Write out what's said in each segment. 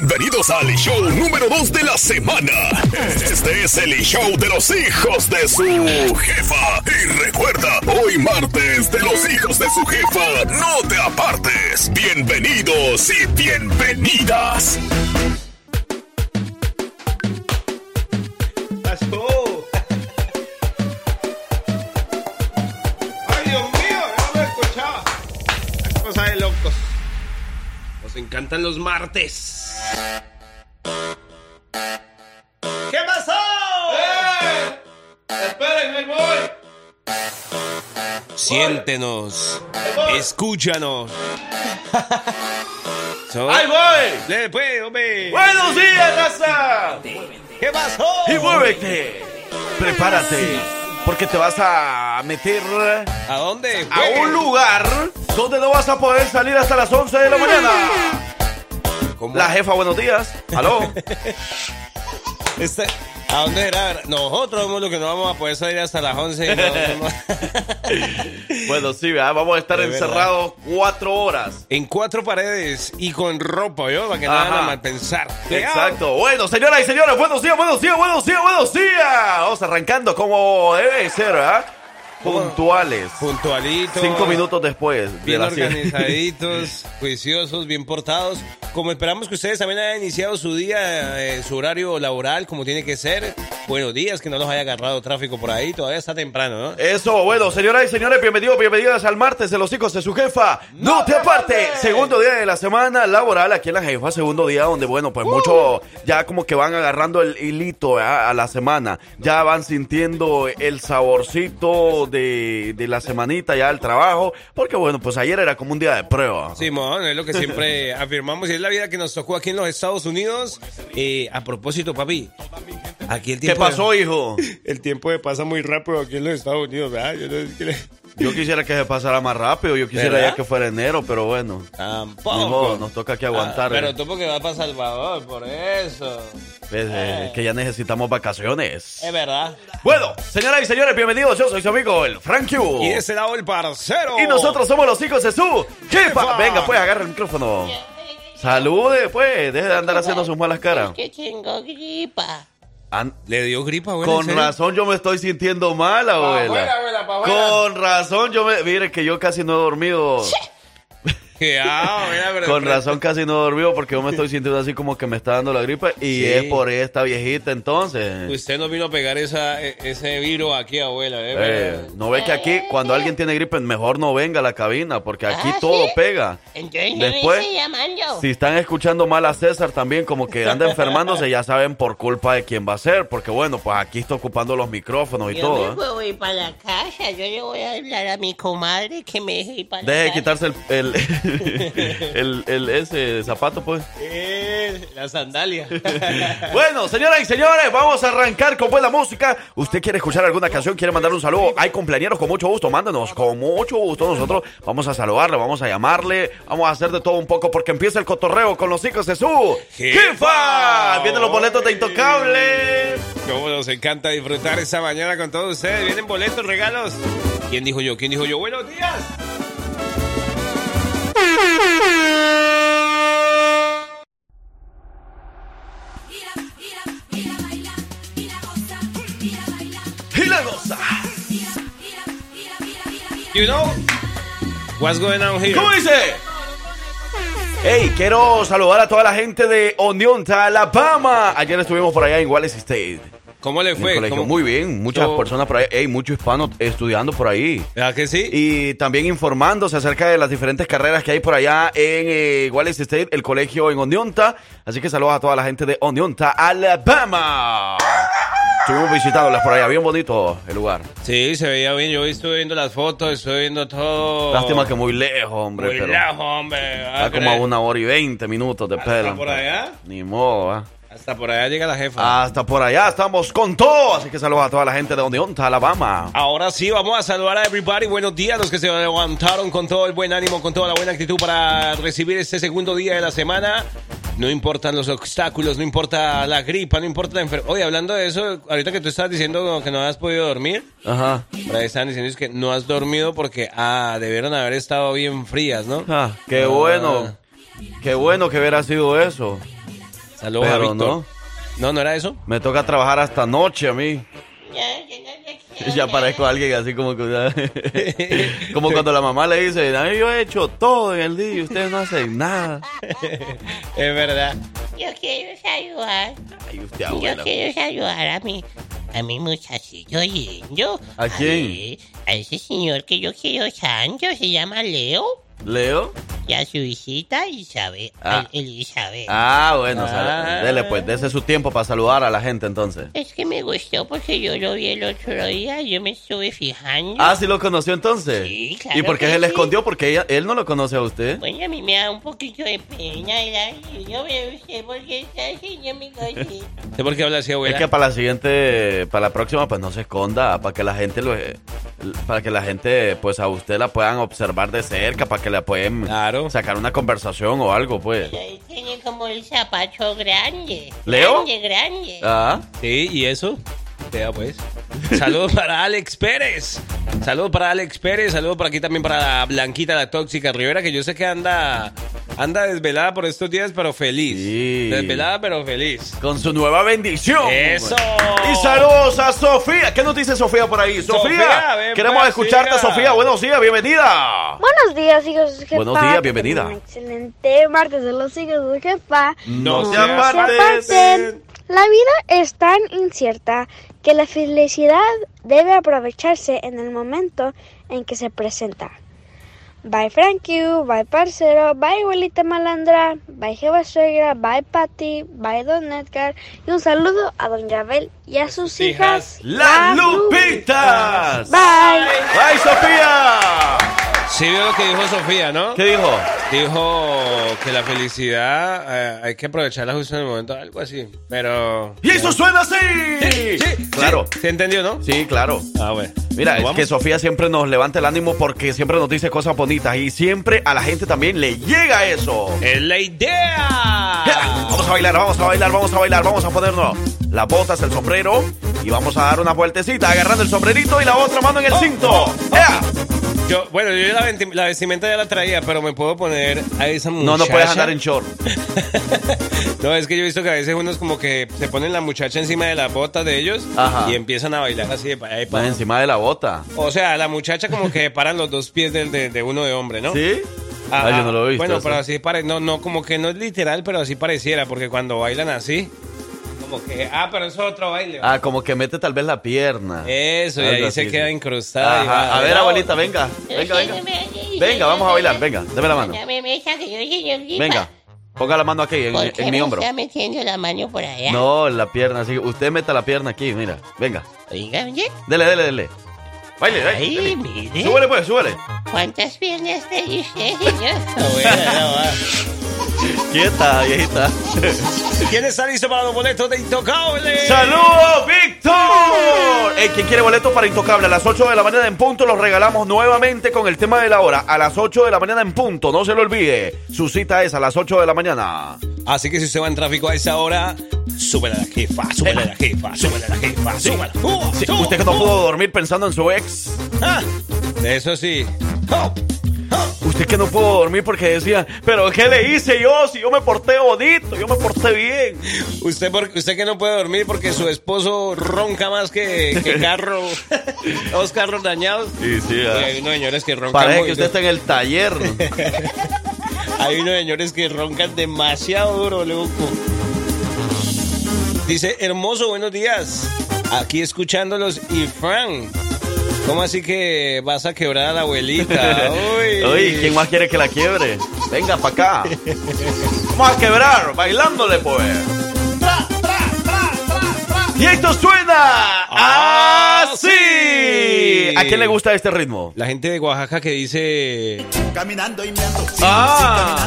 Bienvenidos al show número 2 de la semana. Este es el show de los hijos de su jefa. Y recuerda, hoy martes de los hijos de su jefa, no te apartes. Bienvenidos y bienvenidas. Let's go. Ay, Dios mío, no lo escuchaba. Las cosas de locos. Nos encantan los martes. ¿Qué pasó? ¡Eh! ¡Esperen, ahí voy! Siéntenos. Escúchanos. So- ¡Ahí voy! Le, pues, hombre. ¡Buenos días, raza! ¿Qué pasó? Y muévete. Prepárate. Porque te vas a meter ¿A dónde? a un lugar donde no vas a poder salir hasta las 11 de la mañana. ¿Cómo? La jefa, buenos días. ¿Aló? Este- ¿A dónde era? Nosotros somos los que no vamos a poder salir hasta las 11. y no- no- Bueno, sí, ¿verdad? vamos a estar De verdad. encerrados cuatro horas. en cuatro paredes y con ropa, ¿yo? Para que no Ajá. vayan a mal pensar. Exacto. Bueno, señoras y señores, buenos días, buenos días, buenos días, buenos días. Vamos arrancando como debe ser, ¿verdad? Puntuales. Puntualitos. Cinco minutos después. de Bien organizaditos, juiciosos, bien portados. Como esperamos que ustedes también hayan iniciado su día, eh, su horario laboral como tiene que ser. Buenos días, que no los haya agarrado tráfico por ahí. Todavía está temprano, ¿no? Eso, bueno, señoras y señores, bienvenidos, bienvenidas al martes de los hijos de su jefa. No, te aparte. Segundo día de la semana laboral aquí en la jefa, segundo día donde, bueno, pues muchos ya como que van agarrando el hilito ¿verdad? a la semana. Ya van sintiendo el saborcito de, de la semanita ya al trabajo. Porque, bueno, pues ayer era como un día de prueba. Simón, es lo que siempre afirmamos y es la vida que nos tocó aquí en los Estados Unidos. Eh, a propósito, papi, aquí el ¿Qué tiempo... pasó, hijo? El tiempo pasa muy rápido aquí en los Estados Unidos, ¿verdad? Yo no sé qué le- Yo quisiera que se pasara más rápido, yo quisiera ¿Verdad? ya que fuera enero, pero bueno. Tampoco. Modo, nos toca que aguantar. Ah, eh. pero tú porque vas para Salvador, por eso. Pues, eh, que ya necesitamos vacaciones. Es verdad. Bueno, señoras y señores, bienvenidos. Yo soy su amigo, el Frank Q. Y de ese lado el parcero. Y nosotros somos los hijos de su jefa. Jefa. Venga, pues, agarra el micrófono. Salude, pues. Deje de andar haciendo sus malas caras. que tengo gripa. An- Le dio gripa, abuela. ¿en con razón yo me estoy sintiendo mal, abuela. abuela, pa' Con razón yo me... Mire que yo casi no he dormido. Pero- Con razón casi no he dormido porque yo me estoy sintiendo así como que me está dando la gripe. Y Sí. es por esta viejita entonces. Usted no vino a pegar esa, e- ese virus aquí, abuela. ¿eh? Eh, no ve que aquí cuando alguien tiene gripe mejor no venga a la cabina porque aquí Ah, todo ¿sí? pega. Entonces Después, me estoy llamando. Si están escuchando mal a César también como que anda enfermándose ya saben por culpa de quién va a ser porque bueno pues aquí está ocupando los micrófonos y yo todo. me ¿eh? ir para la casa. Yo le voy a hablar a mi comadre que me deje ir para la Deje de casa. quitarse el, el, el- el- ese zapato pues. Eh, la sandalia. Bueno, señoras y señores, vamos a arrancar con buena música. ¿Usted quiere escuchar alguna canción? ¿Quiere mandar un saludo? Hay cumpleaños con mucho gusto, mándenos con mucho gusto. Nosotros vamos a saludarle, vamos a llamarle, vamos a hacer de todo un poco porque empieza el cotorreo con los hijos de su jefa. Vienen los boletos de Intocable. Cómo nos encanta disfrutar esta mañana con todos ustedes. Vienen boletos, regalos. ¿Quién dijo yo? ¿Quién dijo yo? Buenos días. You know what's going on here? ¿Cómo dice? Hey, quiero saludar a toda la gente de Oneonta, Alabama. Ayer estuvimos por allá en Wallace State. ¿Cómo le fue? colegio. ¿Cómo- Muy bien, muchas personas por ahí, hey, muchos hispanos estudiando por ahí. ¿Verdad que sí? Y también informándose acerca de las diferentes carreras que hay por allá en eh, Wallace State, el colegio en Oneonta. Así que saludos a toda la gente de Oneonta, Alabama. Estuvimos visitándolas por allá, bien bonito el lugar. Sí, se veía bien. Yo estuve viendo las fotos, estuve viendo todo. Lástima que muy lejos, hombre, Muy pero lejos, hombre. está Ah, como a una hora y veinte minutos de ¿Hasta pelo. por allá? Ni modo, ¿ah? Hasta por allá llega la jefa. Hasta por allá estamos con todo. Así que saludos a toda la gente de Oneonta, Alabama. Ahora sí, vamos a saludar a everybody. Buenos días, los que se levantaron con todo el buen ánimo, con toda la buena actitud para recibir este segundo día de la semana. No importan los obstáculos, no importa la gripa, no importa la enfermedad. Oye, hablando de eso, ahorita que tú estás diciendo que no has podido dormir, Ajá. por ahí están diciendo que no has dormido porque, ah, debieron haber estado bien frías, ¿no? Ah, qué bueno. Qué bueno que hubiera sido eso. Saludos a Víctor. no, No, no era eso. me toca trabajar hasta noche a mí. Ya, parezco alguien así como que... como cuando la mamá le dice, "Ay, yo he hecho todo en el día y ustedes no hacen nada. Es verdad. Yo quiero saludar. Ay, usted Yo abuela. quiero saludar a mi, a mi muchachito lindo. ¿A quién? ver, A ese señor que yo quiero tanto, se llama Leo. ¿Leo? Y a su visita Isabel. Ah. Elizabeth. Ah, bueno, Ah. dele pues, dese su tiempo para saludar a la gente entonces. Es que me gustó porque yo lo vi el otro día, yo me estuve fijando. Ah, ¿sí lo conoció entonces? Sí, claro ¿Y por qué se le sí. escondió? Porque ella, él no lo conoce a usted. Bueno, a mí me da un poquito de pena, ¿verdad? Y Yo veo usted porque está haciendo mi cosita. ¿Sé por qué habla así, Es abuela? que para la siguiente, para la próxima, pues no se esconda, para que la gente lo, para que la gente, pues a usted la puedan observar de cerca, para que le pueden Claro. sacar una conversación o algo, pues. Ahí tiene como el zapato grande. ¿Leo? Grande, grande. Ah, Sí, ¿y eso? Vea pues. Saludos para Alex Pérez. Saludos para Alex Pérez. Saludos por aquí también para la Blanquita, la tóxica Rivera, que yo sé que anda, anda desvelada por estos días, pero feliz. Sí. Desvelada, pero feliz. con su nueva bendición. ¡Eso! Y saludos a Sofía. ¿Qué nos dice Sofía por ahí? Sofía, Sofía, ven queremos para escucharte, siga. Sofía. Buenos días, bienvenida. Buenos días, hijos de jefa. Buenos días, bienvenida. un excelente martes de los hijos de jefa. No se se aparten. La vida es tan incierta que la felicidad debe aprovecharse en el momento en que se presenta. Bye Frankie, bye parcero, bye abuelita malandra, bye Jeva suegra, bye Patty, bye Don Edgar y un saludo a Don Yabel y a sus hijas, Las Lupitas. Bye. ¡Ay, Sofía! Sí, veo lo que dijo Sofía, ¿no? ¿Qué dijo? Dijo que la felicidad eh, hay que aprovecharla justo en el momento, algo así. Pero. Y eso suena así. Sí, Claro. ¿Se entendió, no? Sí, claro. Ah, bueno. Mira, es que Sofía siempre nos levanta el ánimo porque siempre nos dice cosas bonitas y siempre a la gente también le llega eso. ¡Es la idea! Vamos a bailar, vamos a bailar, vamos a bailar, vamos a ponernos las botas, el sombrero y vamos a dar una vueltecita agarrando el sombrerito y la otra mano en el cinto. ¡Ea! Yo, bueno, yo la, venti- la vestimenta ya la traía, pero me puedo poner a esa muchacha. No, no puedes andar en short. No, es que yo he visto que a veces unos como que se ponen la muchacha encima de las botas de ellos Ajá. y empiezan a bailar así de para allá y para Más abajo. encima de la bota. O sea, la muchacha como que paran los dos pies del- de, de uno de hombre, ¿no? ¿Sí? Ah, Ah, yo no lo he visto. Bueno, eso. pero así pare, no, no, como que no es literal, pero así pareciera, porque cuando bailan así, como que, ah, pero eso es otro baile. Ah, como que mete tal vez la pierna. Eso, y se queda incrustada. y Ajá. va- A ver, abuelita, venga. Venga, venga. Venga, vamos a bailar, venga, deme la mano. Venga, ponga la mano aquí en, ¿Por en qué mi me hombro. está metiendo la mano por allá? No, en la pierna, así. Usted meta la pierna aquí, mira. Venga. Oiga, oye. Dele, dele, dele. Baile, baile. Ay, dele. mire. Súbele pues, súbele. ¿Cuántas piernas tiene usted, señor? Quieta, viejita. ¿Quién está listo para los boletos de Intocable? ¡Saludos, Víctor! Eh, ¿Quién quiere boletos para Intocable? A las 8 de la mañana en punto los regalamos nuevamente con el tema de la hora. A las 8 de la mañana en punto, no se lo olvide. Su cita es a las 8 de la mañana. Así que si usted va en tráfico a esa hora, súbele a la jefa, súbele a la jefa, súbele a la jefa, súbele. Uh, Sí, usted que no pudo dormir pensando en su ex. Ah, eso sí. Oh, Usted que no pudo dormir porque decía, pero ¿qué le hice yo? Si yo me porté bonito, yo me porté bien. Usted, por- usted que no puede dormir porque su esposo ronca más que, que carro, dos carros dañados. Sí, sí, Y hay unos señores que roncan Parece muy- que usted está en el taller. Hay unos señores que roncan demasiado duro, loco. Dice, hermoso, buenos días. Aquí escuchándolos y Fran. ¿Cómo así que vas a quebrar a la abuelita? Uy. Uy, ¿quién más quiere que la quiebre? Venga para acá. Vamos a quebrar, bailándole pues. Y esto suena así. Así. ¿A quién le gusta este ritmo? La gente de Oaxaca que dice... Caminando y meando. Sí, Ah. sí,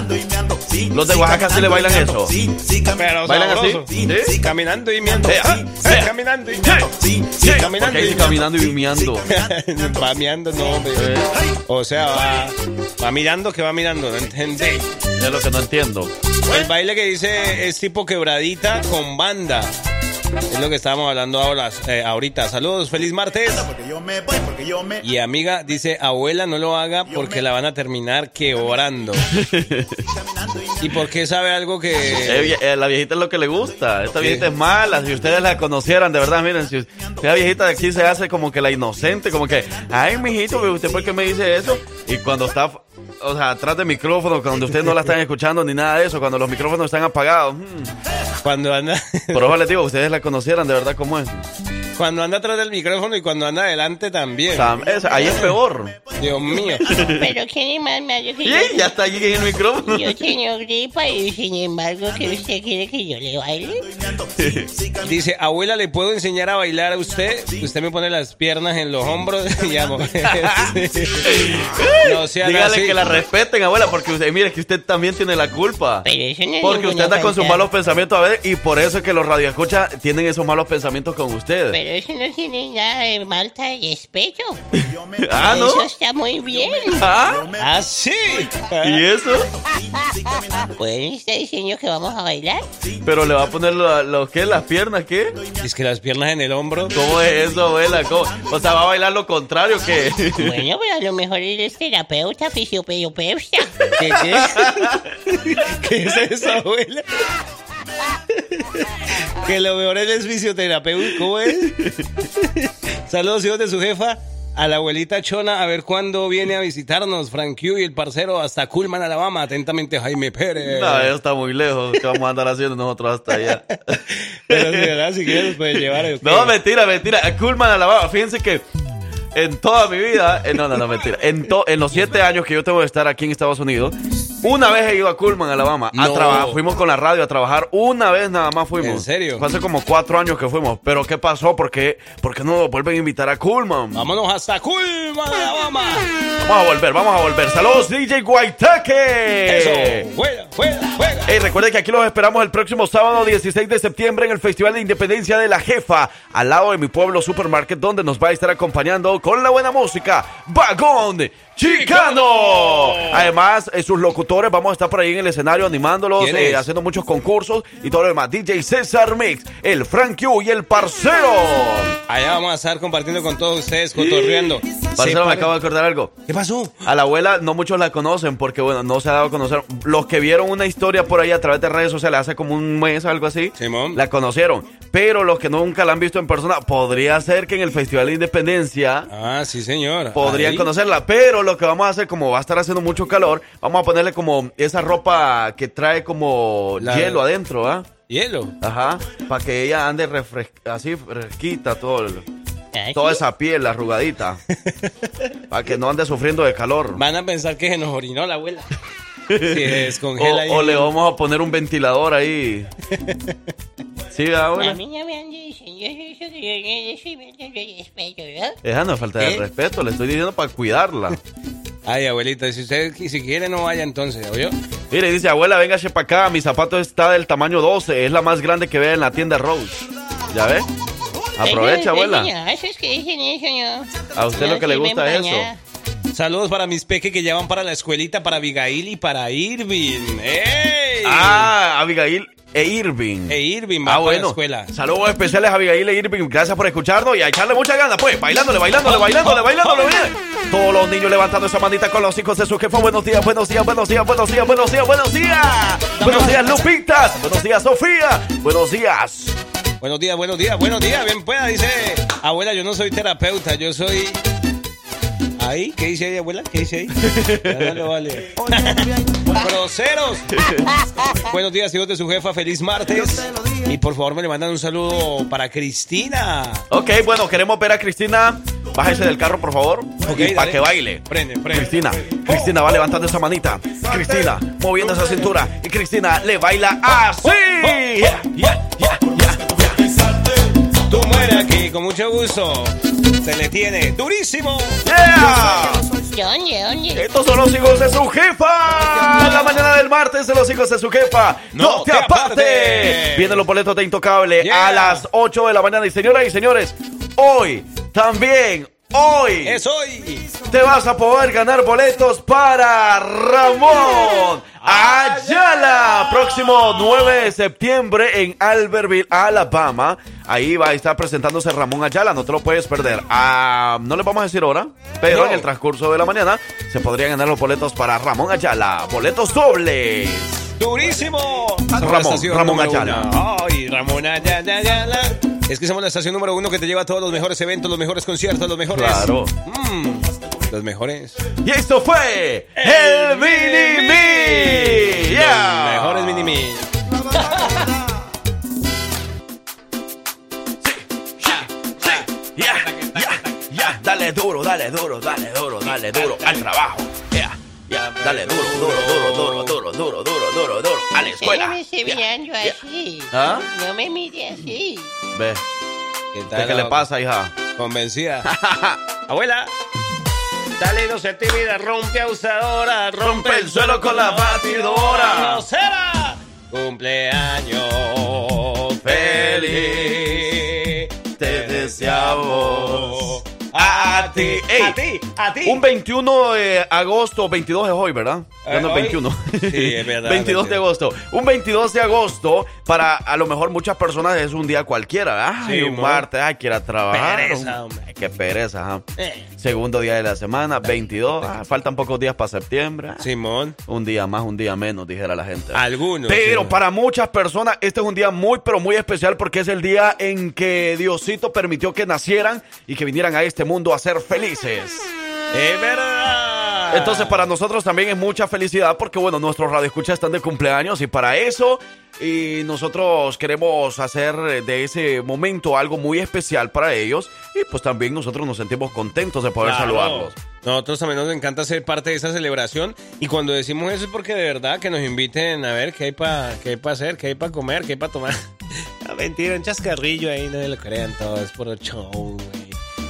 caminando y meando. Sí, Los de Oaxaca sí le bailan meando. eso. Sí, sí, Pero ¿Bailan así? sabroso. ¿Sí? sí, Caminando y miando. Eh, ah, Sí, eh. caminando y miando. Sí, Sí, sí, caminando y caminando y miando. Va mirando, no, hombre. O sea, va, va mirando que va mirando, no entendí. Es lo que no entiendo. El baile que dice es tipo quebradita con banda. Es lo que estábamos hablando ahora, eh, ahorita. Saludos, feliz martes. Porque yo me voy, porque yo me. Y amiga dice, abuela, no lo haga porque la van a terminar quebrando. ¿Y por qué sabe algo Eh, que... vie- eh, la viejita es lo que le gusta. Esta viejita es mala. Si ustedes la conocieran, de verdad, miren, si, si la viejita de aquí se hace como que la inocente, como que, ay, mijito, ¿usted por qué me dice eso? Y cuando está, o sea, atrás del micrófono, cuando ustedes no la están escuchando ni nada de eso, cuando los micrófonos están apagados. hmm. Cuando anda... Por eso les digo, ustedes la conocieran de verdad cómo es. Cuando anda atrás del micrófono y cuando anda adelante también. O sea, es- ahí es peor. Dios mío. Pero qué más malo que Y yo. ya está allí en el micrófono. Yo tengo gripa y sin embargo que usted quiere que yo le baile. Dice, abuela, ¿le puedo enseñar a bailar a usted? Usted me pone las piernas en los hombros y a moverse. No sean Dígale así. que la respeten, abuela, porque usted, mire que usted también tiene la culpa. Pero eso no es Porque usted anda con sus malos pensamientos a ver y por eso es que los radioescuchas tienen esos malos pensamientos con usted. Pero eso no tiene nada de malta de despecho. Ah, ¿no? Eso está muy bien. ¿Ah? ¿Ah, sí? ¿Y eso? Pues está diciendo que vamos a bailar. Pero le va a poner lo, lo ¿qué? ¿Las piernas qué? Es que las piernas en el hombro. ¿Cómo es eso, abuela? ¿Cómo? O sea, ¿va a bailar lo contrario que Bueno, pero a lo mejor eres terapeuta, fisioterapeuta. ¿Qué, qué? ¿Qué es eso, abuela? que lo mejor es el fisioterapeuta. ¿Cómo es? Saludos, hijos de su jefa. A la abuelita Chona, a ver cuándo viene a visitarnos, Frank Q y el parcero hasta Culman, Alabama. Atentamente, Jaime Pérez. No, eso está muy lejos. ¿Qué vamos a andar haciendo nosotros hasta allá? Pero de verdad, si quieres, puedes llevar. ¿o qué? No, mentira, mentira. A Coolman, Alabama. Fíjense que en toda mi vida, eh, no, no, no, mentira. En, to- en los siete años que yo tengo de estar aquí en Estados Unidos, una vez he ido a Coolman, Alabama. A No. trabajar. Fuimos con la radio a trabajar. Una vez nada más fuimos. ¿En serio? Fue hace como cuatro años que fuimos. Pero ¿qué pasó? ¿Por qué, por qué no nos vuelven a invitar a Coolman? Vámonos hasta Culman, Alabama. Vamos a volver, vamos a volver. Saludos, DJ Guaitaque. Eso, juega, juega, juega. Hey, recuerden que aquí los esperamos el próximo sábado 16 de septiembre en el Festival de Independencia de la Jefa, al lado de mi pueblo Supermarket, donde nos va a estar acompañando con la buena música, Vagón Chicano. Además, eh, sus locutores, vamos a estar por ahí en el escenario animándolos, ¿Quién eh, haciendo muchos concursos y todo lo demás. DJ César Mix, el Frank Q y el Parcero. Allá vamos a estar compartiendo con todos ustedes, cotorreando. Parcero, me acabo de acordar algo. ¿Qué pasó? A la abuela no muchos la conocen porque, bueno, no se ha dado a conocer. Los que vieron una historia por ahí a través de redes sociales hace como un mes o algo así, Simón. la conocieron. Pero los que nunca la han visto en persona, podría ser que en el Festival de Independencia Ah, sí, señor. podrían Ahí. conocerla. Pero lo que vamos a hacer, como va a estar haciendo mucho calor, vamos a ponerle como esa ropa que trae como La- hielo adentro, ¿ah? Hielo. Ajá, para que ella ande refres- así fresquita todo, el- ¿Ah, toda esa piel arrugadita. para que no ande sufriendo de calor. Van a pensar que se nos orinó la abuela. O, o le vamos a poner un ventilador ahí. ¿Sí, A abuela? mí no me han dicho. Esa no es falta de ¿Qué? respeto, le estoy diciendo para cuidarla. Ay, abuelita, si usted si quiere no vaya entonces, ¿oyó? Mire, dice, abuela, véngase para acá, mi zapato está del tamaño 12, es la más grande que ve en la tienda Rose. ¿Ya ve? Aprovecha, abuela. señor, Eso es que dicen eso, no. A usted No lo que le gusta es eso. Saludos para mis peques que llevan para la escuelita, para Abigail y para Irving. ¡Ey! Ah, Abigail e Irving. E Irving va Ah, para la bueno. escuela. Saludos especiales a Abigail e Irving. Gracias por escucharnos y a echarle mucha ganas, pues. Bailándole, bailándole, bailándole, bailándole, bien. Todos los niños levantando esa manita con los hijos de su jefa. Buenos días, buenos días, buenos días, buenos días, buenos días, buenos días. Buenos días, Lupitas. Buenos días, Sofía. Buenos días. Buenos días, buenos días, buenos días. Bien pueda, dice. Abuela, yo no soy terapeuta, yo soy. ¿Ahí? ¿Qué dice ahí, abuela? ¿Qué dice ahí? Ya no le vale. ¡Groseros! Buenos días, hijos de su jefa. Feliz martes. Y por favor, me le mandan un saludo para Cristina. Ok, bueno, queremos ver a Cristina. Bájese del carro, por favor. Ok, y para que baile. Prende, prende. Cristina, Cristina va levantando esa manita. Cristina, moviendo esa cintura. Y Cristina le baila así. Yeah, yeah, yeah. Con mucho gusto. Se le tiene durísimo. Yeah. Estos son los hijos de su jefa. La mañana del martes de los hijos de su jefa. No, No te te aparte. apartes. Vienen los boletos de Intocable Yeah. a las 8 de la mañana. Y señoras y señores, hoy también Hoy Es hoy. te vas a poder ganar boletos para Ramón Ayala. Próximo 9 de septiembre en Albertville, Alabama. Ahí va a estar presentándose Ramón Ayala. No te lo puedes perder. Ah, no les vamos a decir ahora, pero en el transcurso de la mañana se podrían ganar los boletos para Ramón Ayala. Boletos dobles. ¡Durísimo! Ramón, Ramón Ayala. ¡Ay, Ramón Ayala, Ayala! Es que somos la estación número uno que te lleva a todos los mejores eventos, los mejores conciertos, los mejores... Claro. Mm, los mejores. Y esto fue el Mini Me. Yeah. Los mejores mini me. Ya, ya, ya, dale duro, dale duro, dale duro, dale duro al trabajo. Ya, ya, dale duro, duro, duro, duro, duro, duro, duro, duro, duro, a la escuela. no me esté mirando ya. así. ¿Ah? No me mire así. Ve, ¿Qué, ¿qué, qué le pasa, hija? Convencida. Abuela. Dale, no se tímida, rompe abusadora, rompe el suelo con la batidora. ¡Grosera! Cumpleaños Feliz, feliz. te deseamos a ti. Ey, a ti, a ti. Un 21 de agosto, 22 es hoy, ¿verdad? Ya no es ¿hoy? 21. Sí, es verdad, 22 de agosto. Un 22 de agosto, para a lo mejor muchas personas es un día cualquiera. Ay, Sí, un martes, ay, quiera trabajar. Pereza, hombre. Qué pereza, ajá. Eh, Segundo día de la semana, 22. Ah, faltan pocos días para septiembre. Ah, Simón. Un día más, un día menos, dijera la gente. Algunos. Pero sí. para muchas personas este es un día muy, pero muy especial porque es el día en que Diosito permitió que nacieran y que vinieran a este mundo a ser felices. Es verdad. Entonces para nosotros también es mucha felicidad porque bueno, nuestros radioescuchas están de cumpleaños y para eso y nosotros queremos hacer de ese momento algo muy especial para ellos y pues también nosotros nos sentimos contentos de poder Claro. saludarlos. Nosotros también nos encanta ser parte de esa celebración y cuando decimos eso es porque de verdad que nos inviten a ver qué hay para qué hay pa hacer, qué hay para comer, qué hay para tomar. No, mentira, un chascarrillo ahí, no se lo crean todo, es por el show.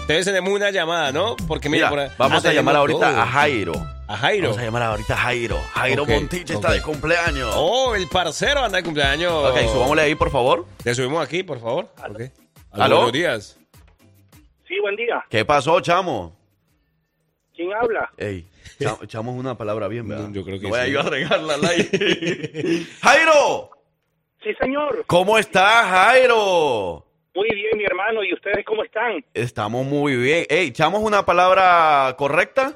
Entonces tenemos una llamada, ¿no? Porque mira, Mira, por ahí- vamos Ah, a llamar ahorita todo. a Jairo. A Jairo. Vamos a llamar ahorita a Jairo. Jairo Ok, Montilla está de cumpleaños. Oh, el parcero anda de cumpleaños. Ok, subámosle ahí, por favor. Le subimos aquí, por favor. Ok. ¿Aló? Buenos días. Sí, buen día. ¿Qué pasó, chamo? ¿Quién habla? Ey, cha- echamos una palabra bien, ¿verdad? Mm, yo creo que No voy a yo a regarla al aire. ¡Jairo! Sí, señor. ¿Cómo estás, Jairo? Muy bien, mi hermano. ¿Y ustedes cómo están? Estamos muy bien. Ey, ¿echamos una palabra correcta?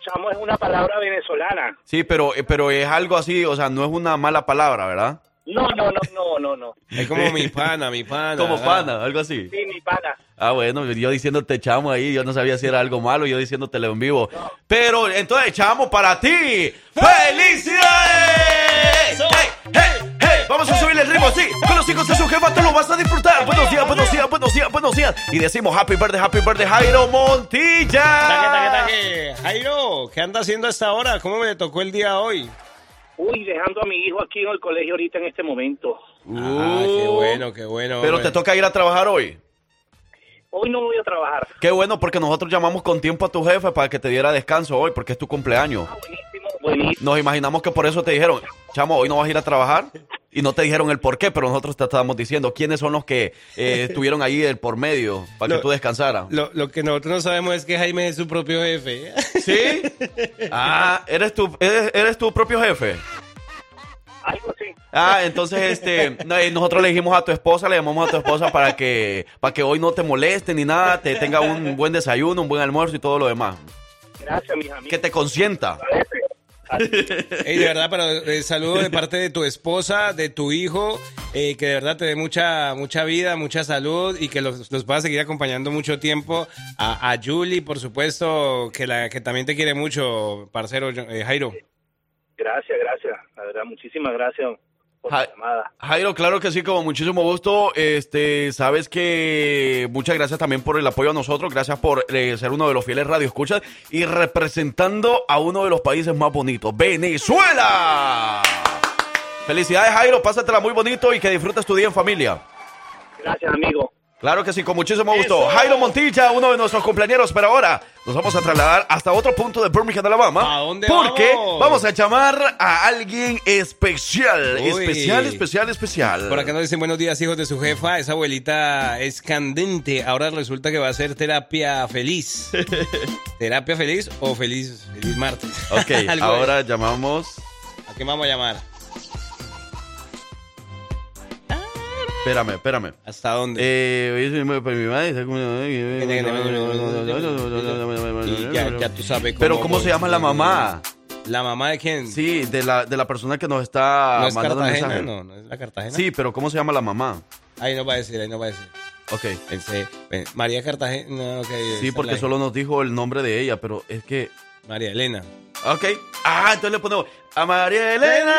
Chamo es una palabra venezolana. Sí, pero, eh, pero es algo así, o sea, no es una mala palabra, ¿verdad? No, no, no, no, no, no. Es como mi pana, mi pana. Como ah. pana, algo así. Sí, mi pana. Ah, bueno, yo diciéndote chamo ahí, yo no sabía si era algo malo, yo diciéndotelo en vivo. Pero entonces, chamo, para ti, ¡felicidades! ¡Hey, hey, hey! Vamos a subirle el ritmo así, con los hijos de su jefa, tú lo vas a disfrutar. Buenos días, buenos días, buenos días, buenos días. Y decimos Happy Birthday, Happy Birthday, Jairo Montilla. Taque, taque, taque. Jairo, ¿qué anda haciendo a esta hora? ¿Cómo me tocó el día hoy? Uy, dejando a mi hijo aquí en el colegio ahorita en este momento. Ah, qué bueno, qué bueno. Pero hombre. te toca ir a trabajar hoy. Hoy no voy a trabajar. Qué bueno, porque nosotros llamamos con tiempo a tu jefe para que te diera descanso hoy, porque es tu cumpleaños. Buenísimo, buenísimo. Nos imaginamos que por eso te dijeron, chamo, hoy no vas a ir a trabajar. Y no te dijeron el por qué, pero nosotros te estábamos diciendo quiénes son los que eh, estuvieron ahí el por medio para que tú descansaras. Lo, lo que nosotros no sabemos es que Jaime es su propio jefe. ¿Sí? Ah, ¿eres tu, eres, eres tu propio jefe. Algo así. Ah, entonces este, no, nosotros le dijimos a tu esposa, le llamamos a tu esposa para que, para que hoy no te moleste ni nada, te tenga un buen desayuno, un buen almuerzo y todo lo demás. Gracias, mis amigos. Que te consienta. De verdad, pero eh, saludo de parte de tu esposa, de tu hijo, eh, que de verdad te dé mucha, mucha vida, mucha salud y que los, los puedas seguir acompañando mucho tiempo. A, a Julie, por supuesto, que, la, que también te quiere mucho, parcero eh, Jairo. Gracias, gracias. La verdad, muchísimas gracias por Ja- la llamada. Jairo, claro que sí, con muchísimo gusto. Este, sabes que muchas gracias también por el apoyo a nosotros, gracias por eh, ser uno de los fieles radioescuchas y representando a uno de los países más bonitos, Venezuela. Felicidades, Jairo, pásatela muy bonito y que disfrutes tu día en familia. Gracias, amigo. Claro que sí, con muchísimo gusto. Jairo Montilla, uno de nuestros cumpleaños, pero ahora nos vamos a trasladar hasta otro punto de Birmingham, Alabama. ¿A dónde Porque vamos? vamos a llamar a alguien especial. Uy. Especial, especial, especial. Por acá nos dicen buenos días, hijos de su jefa. Esa abuelita es candente. Ahora resulta que va a ser terapia feliz. ¿Terapia feliz o feliz, feliz martes? Ok, ahora llamamos. ¿A qué vamos a llamar? Espérame, espérame. ¿Hasta dónde? Eh, oye, soy mi- pues, mi madre ya, ya tú sabes cómo Pero ¿cómo se llama la mamá? ¿La mamá de quién? Sí, de la, de la persona que nos está ¿No es mandando Cartagena? mensaje. No, no es la Cartagena. Sí, pero ¿cómo se llama la mamá? Ahí no va a decir, ahí no va a decir. Ok. Pensé, María Cartagena. No, ok, esa Sí, porque solo nos dijo el nombre de ella, pero es que... María Elena. Ok. Ah, entonces le ponemos a María Elena.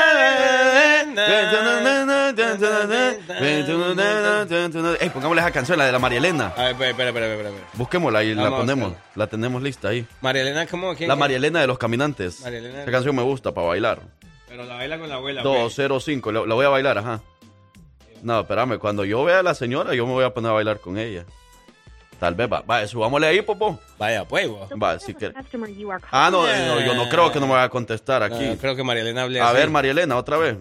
Ey, pongámosle esa canción, la de la María Elena. A ver, espera, espera, espera, espera. espera. Busquémosla y la Vamos a ponemos. buscarla. La tenemos lista ahí. María Elena, ¿cómo? ¿Quién? La María Elena de los Caminantes. María Elena. Esa canción me gusta para bailar. Pero la baila con la abuela. pues. 205, la, la voy a bailar, ajá. No, espérame, cuando yo vea a la señora, yo me voy a poner a bailar con ella. Tal vez, va, va, subámosle ahí, Popo. Vaya, pues. Va, si quiere. Ah, no, no, yo no creo que no me vaya a contestar aquí. creo que María Elena hable A así. ver, María Elena, otra vez.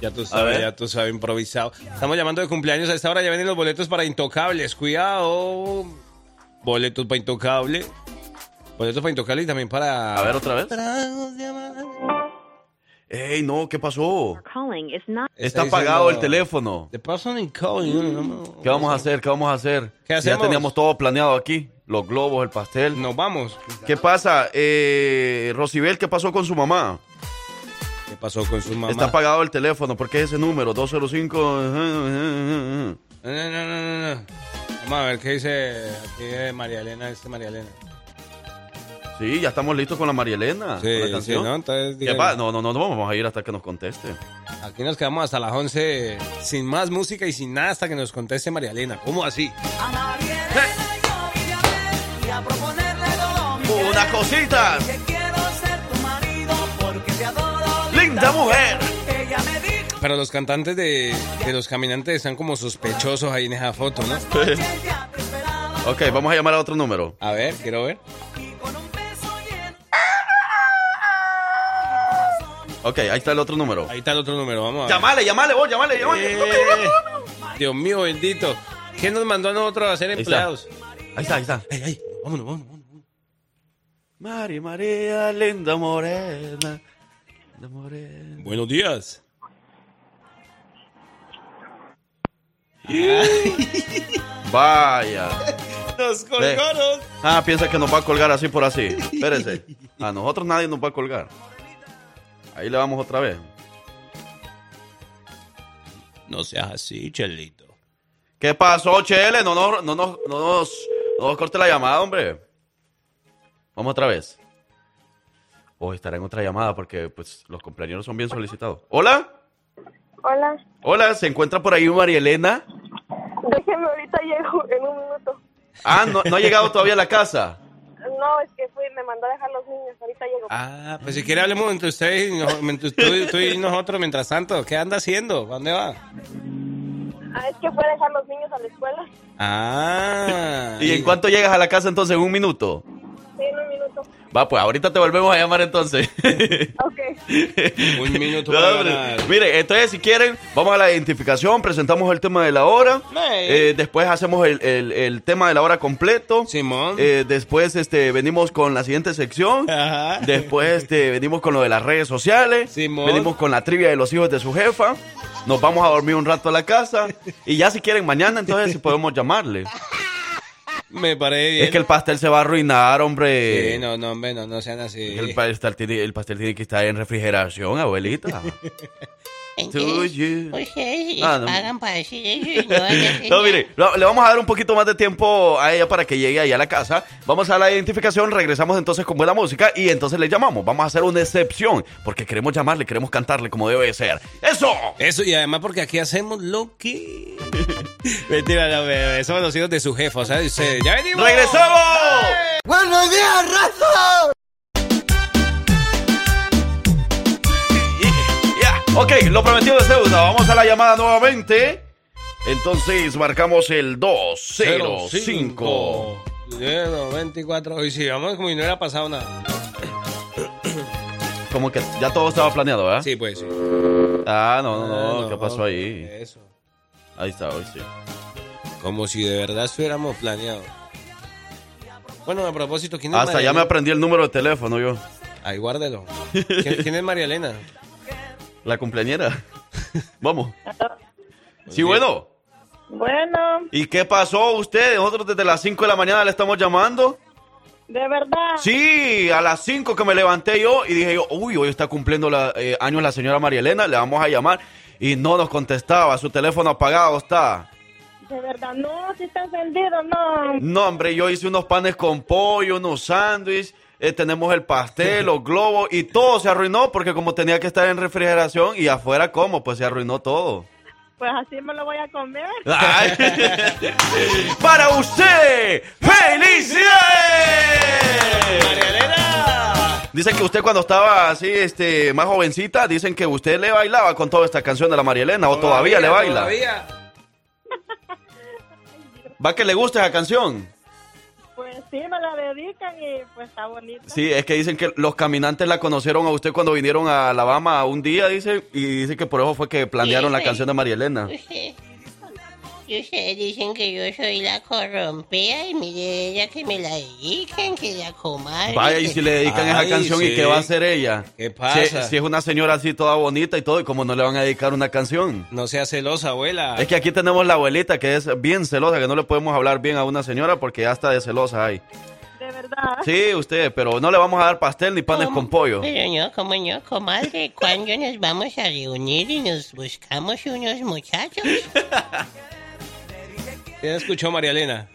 Ya tú sabes, ya tú sabes, improvisado. Estamos llamando de cumpleaños. A esta hora ya vienen los boletos para Intocables. Cuidado. Boletos para Intocables. Boletos para Intocables y también para... A ver, otra vez. Tragos de amargo. Ey, no, ¿qué pasó? calling is not Está apagado el teléfono. The person in calling, no, no, no. ¿Qué vamos a hacer? ¿Qué vamos a hacer? ¿Qué Si hacemos? Ya teníamos todo planeado aquí. Los globos, el pastel. Nos vamos. ¿Qué pasa? Eh, Rosibel, ¿qué pasó con su mamá? ¿Qué pasó con su mamá? Está apagado el teléfono. ¿Por qué ese número? 205. No, no, no, no. Vamos a ver qué dice aquí de María Elena. Este María Elena. Sí, ya estamos listos con la María Elena. Sí, con la sí, canción. ¿no? Entonces, ¿Qué pa- No, no, no, no vamos a ir hasta que nos conteste. Aquí nos quedamos hasta las 11 sin más música y sin nada hasta que nos conteste María Elena. ¿Cómo así? Unas cositas. Linda mujer. Pero los cantantes de, de los caminantes están como sospechosos ahí en esa foto, ¿no? Ok, vamos a llamar a otro número. A ver, quiero ver. Ok, ahí está el otro número. Ahí está el otro número, vamos a ver. Llamale, llamale, vos, llamale, llamale. Eh, Dios mío, bendito. ¿Quién nos mandó a nosotros a ser empleados? Ahí está, ahí está. Ay, ay, vámonos, vámonos, vámonos. María, María, linda morena. Linda morena. Buenos días. Vaya. Nos colgaron. Ah, piensa que nos va a colgar así por así. Espérese. A nosotros nadie nos va a colgar. Ahí le vamos otra vez. No seas así, Chelito. ¿Qué pasó, Chele? No, no, no, no, no nos, no nos corte la llamada, hombre. Vamos otra vez. O estará en otra llamada porque pues los cumpleaños son bien solicitados. ¿Hola? Hola, Hola, ¿se encuentra por ahí María Elena? déjeme ahorita llego en un minuto. Ah, no, no ha llegado todavía a la casa. No, me mandó a dejar los niños, ahorita llego. Ah, pues si quiere hablemos entre ustedes y, nos- entre tú, tú y nosotros mientras tanto. ¿Qué anda haciendo? ¿A ¿Dónde va? Ah, es que fue a dejar los niños a la escuela. Ah. ¿Y en cuánto llegas a la casa entonces? ¿En un minuto? Va, pues ahorita te volvemos a llamar entonces. Ok. Un minuto No, para ganar. Mire, entonces si quieren, vamos a la identificación, presentamos el tema de la hora, eh, después hacemos el, el- el tema de la hora completo, Simón. eh, después este, venimos con la siguiente sección, Ajá. después este, venimos con lo de las redes sociales, Simón. venimos con la trivia de los hijos de su jefa, nos vamos a dormir un rato a la casa y ya si quieren mañana entonces si podemos llamarle. Me parece bien. Es que el pastel se va a arruinar, hombre. Sí, no, no, hombre, no, no sean así. El pastel, tiene, el pastel tiene que estar en refrigeración, abuelita. Ustedes Ah, no. pagan para decir eso y no van a decir No, nada. mire, le vamos a dar un poquito más de tiempo a ella para que llegue ahí a la casa. Vamos a la identificación, regresamos entonces con buena música y entonces le llamamos. Vamos a hacer una excepción porque queremos llamarle, queremos cantarle como debe de ser. ¡Eso! Eso, y además porque aquí hacemos lo que... Mentira, no, bebé, somos los hijos de su jefa, ¿sabes? Ustedes, ¡Ya venimos! ¡Regresamos! ¡Buenos días, raza! Ok, lo prometido es deuda. Vamos a la llamada nuevamente. Entonces marcamos el 205. 05. 24. Y si vamos como si no hubiera pasado nada. Como que ya todo estaba planeado, ¿verdad? Sí, pues sí. Ah, no, no, no. Ah, ¿Qué pasó ahí? Eso. Ahí está, hoy sí. Como si de verdad estuviéramos planeados. Bueno, a propósito, ¿quién es Hasta María ya me aprendí el número de teléfono yo. Ahí, guárdelo. ¿Quién, quién es María Elena? La cumpleañera. Vamos. Sí, bueno. Bueno, ¿Y qué pasó usted? Nosotros desde las 5 de la mañana le estamos llamando. de verdad. Sí, a las 5 que me levanté yo y dije yo, uy, hoy está cumpliendo la, eh, años la señora María Elena, le vamos a llamar. Y no nos contestaba, su teléfono apagado está. De verdad, no, si está encendido, no. No, hombre, yo hice unos panes con pollo, unos sándwiches, eh, tenemos el pastel, los globos y todo se arruinó porque como tenía que estar en refrigeración y afuera como, pues se arruinó todo. Pues así me lo voy a comer. Ay. ¡Para usted! ¡Felicidades! ¡María Elena! Dicen que usted cuando estaba así, este, más jovencita, dicen que usted le bailaba con toda esta canción de la María Elena, o todavía, le baila. Todavía. ¿Va que le gusta esa canción? Sí, me la dedican y pues está bonita. Sí, es que dicen que los caminantes la conocieron a usted cuando vinieron a Alabama un día, dice, y dice que por eso fue que planearon la Sí. canción de María Elena. Usted- y ustedes dicen que yo soy la corrompida y mire ella que me la dedican, que la comadre. Vaya, y si le dedican Ay, esa canción, ¿y sí. qué va a hacer ella? ¿Qué pasa? Si, si es una señora así toda bonita y todo, ¿y cómo no le van a dedicar una canción? No sea celosa, abuela. Es que aquí tenemos la abuelita que es bien celosa, que no le podemos hablar bien a una señora porque ya está de celosa ahí. De verdad. Sí, usted, pero no le vamos a dar pastel ni panes ¿Cómo? con pollo. Pero no, como no, comadre, ¿cuándo nos vamos a reunir y nos buscamos unos muchachos? ¿Quién escuchó María Elena?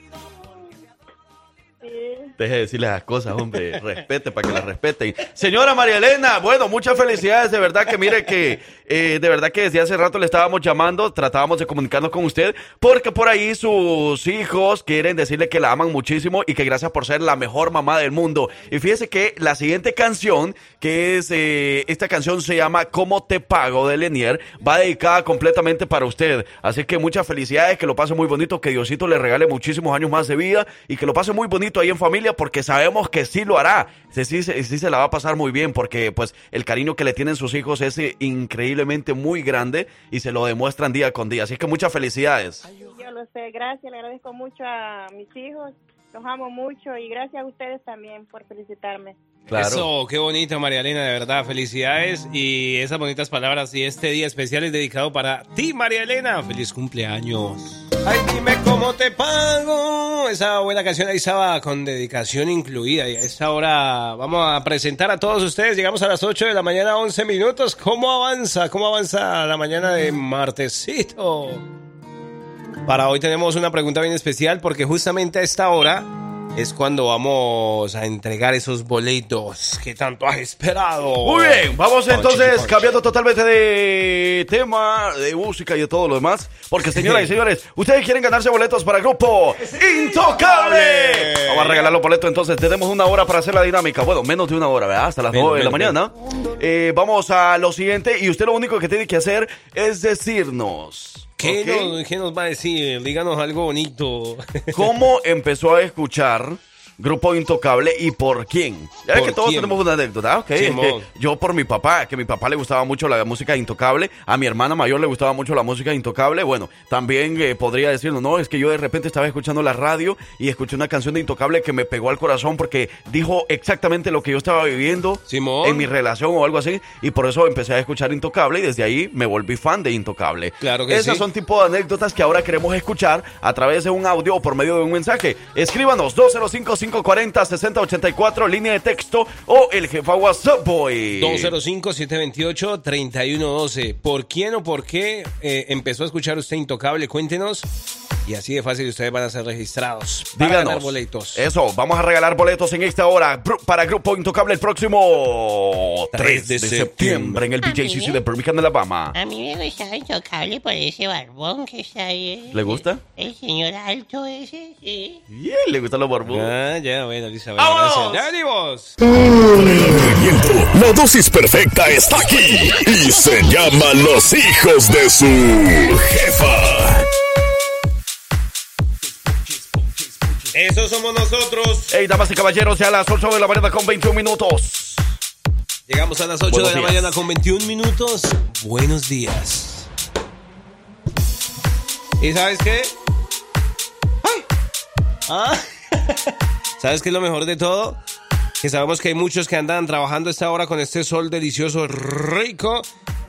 Deje de decirle esas cosas, hombre. Respete para que la respeten. Señora María Elena, bueno, muchas felicidades. De verdad que mire que, eh, de verdad que desde hace rato le estábamos llamando, tratábamos de comunicarnos con usted, porque por ahí sus hijos quieren decirle que la aman muchísimo y que gracias por ser la mejor mamá del mundo. Y fíjese que la siguiente canción, que es, eh, esta canción se llama ¿Cómo te pago? de Lenier, va dedicada completamente para usted. Así que muchas felicidades, que lo pase muy bonito, que Diosito le regale muchísimos años más de vida y que lo pase muy bonito ahí en familia porque sabemos que sí lo hará. Sí, sí, sí, se la va a pasar muy bien porque pues el cariño que le tienen sus hijos es increíblemente muy grande y se lo demuestran día con día. Así que muchas felicidades. Yo lo sé, gracias, le agradezco mucho a mis hijos, los amo mucho y gracias a ustedes también por felicitarme. Claro. Eso, qué bonito, María Elena, de verdad. Felicidades y esas bonitas palabras. Y este día especial es dedicado para ti, María Elena. Feliz cumpleaños. Ay, dime cómo te pago. Esa buena canción ahí estaba con dedicación incluida. Y a esta hora vamos a presentar a todos ustedes. Llegamos a las 8 de la mañana, 11 minutos. ¿Cómo avanza? ¿Cómo avanza la mañana de martesito? Para hoy tenemos una pregunta bien especial porque justamente a esta hora es cuando vamos a entregar esos boletos que tanto has esperado. Muy bien, vamos entonces cambiando totalmente de tema, de música y de todo lo demás. Porque señoras y señores, ustedes quieren ganarse boletos para el grupo Intocable. Vamos a regalar los boletos entonces. Tenemos una hora para hacer la dinámica. Bueno, menos de una hora, ¿verdad? Hasta las Menos, 9 de la mañana. Eh, vamos a lo siguiente y usted lo único que tiene que hacer es decirnos. ¿Qué, ¿ok? nos, qué nos va a decir? Díganos algo bonito. ¿Cómo empezó a escuchar Grupo Intocable y por quién? Ya ¿Por que todos quién? tenemos una anécdota, ¿ok? Es Simón. que yo por mi papá, que a mi papá le gustaba mucho la música Intocable, a mi hermana mayor le gustaba mucho la música Intocable, bueno, también eh, podría decirlo, no, es que yo de repente estaba escuchando la radio y escuché una canción de Intocable que me pegó al corazón porque dijo exactamente lo que yo estaba viviendo Simón. en mi relación o algo así, y por eso empecé a escuchar Intocable y desde ahí me volví fan de Intocable. Claro que Esas sí. son tipo de anécdotas que ahora queremos escuchar a través de un audio o por medio de un mensaje. Escríbanos 205-540-6084, línea de texto o el jefa WhatsApp Boy. 205-728-3112. ¿Por quién o por qué eh, empezó a escuchar usted Intocable? Cuéntenos. Y así de fácil ustedes van a ser registrados. Para Díganos. ganar boletos. Eso, vamos a regalar boletos en esta hora para Grupo Intocable el próximo 3 de, de septiembre en el BJCC de Birmingham, Alabama. A mí me gusta intocable por ese barbón que está ahí. ¿Le gusta? El señor alto ese, sí. Bien, le gustan los barbudos. Ah, Ah, ya, bueno, Elizabeth. ¡Vámonos! ¡Ya venimos! La dosis perfecta está aquí y se llama Los Hijos de su Jefa. Eso somos nosotros. Hey, damas y caballeros, ya a las 8 de la mañana con 21 minutos. Llegamos a las 8 Buenos de días. la mañana con 21 minutos. Buenos días. ¿Y sabes qué? ¡Ay! ¿Ah? ¿Sabes qué es lo mejor de todo? Que sabemos que hay muchos que andan trabajando esta hora con este sol delicioso, rico.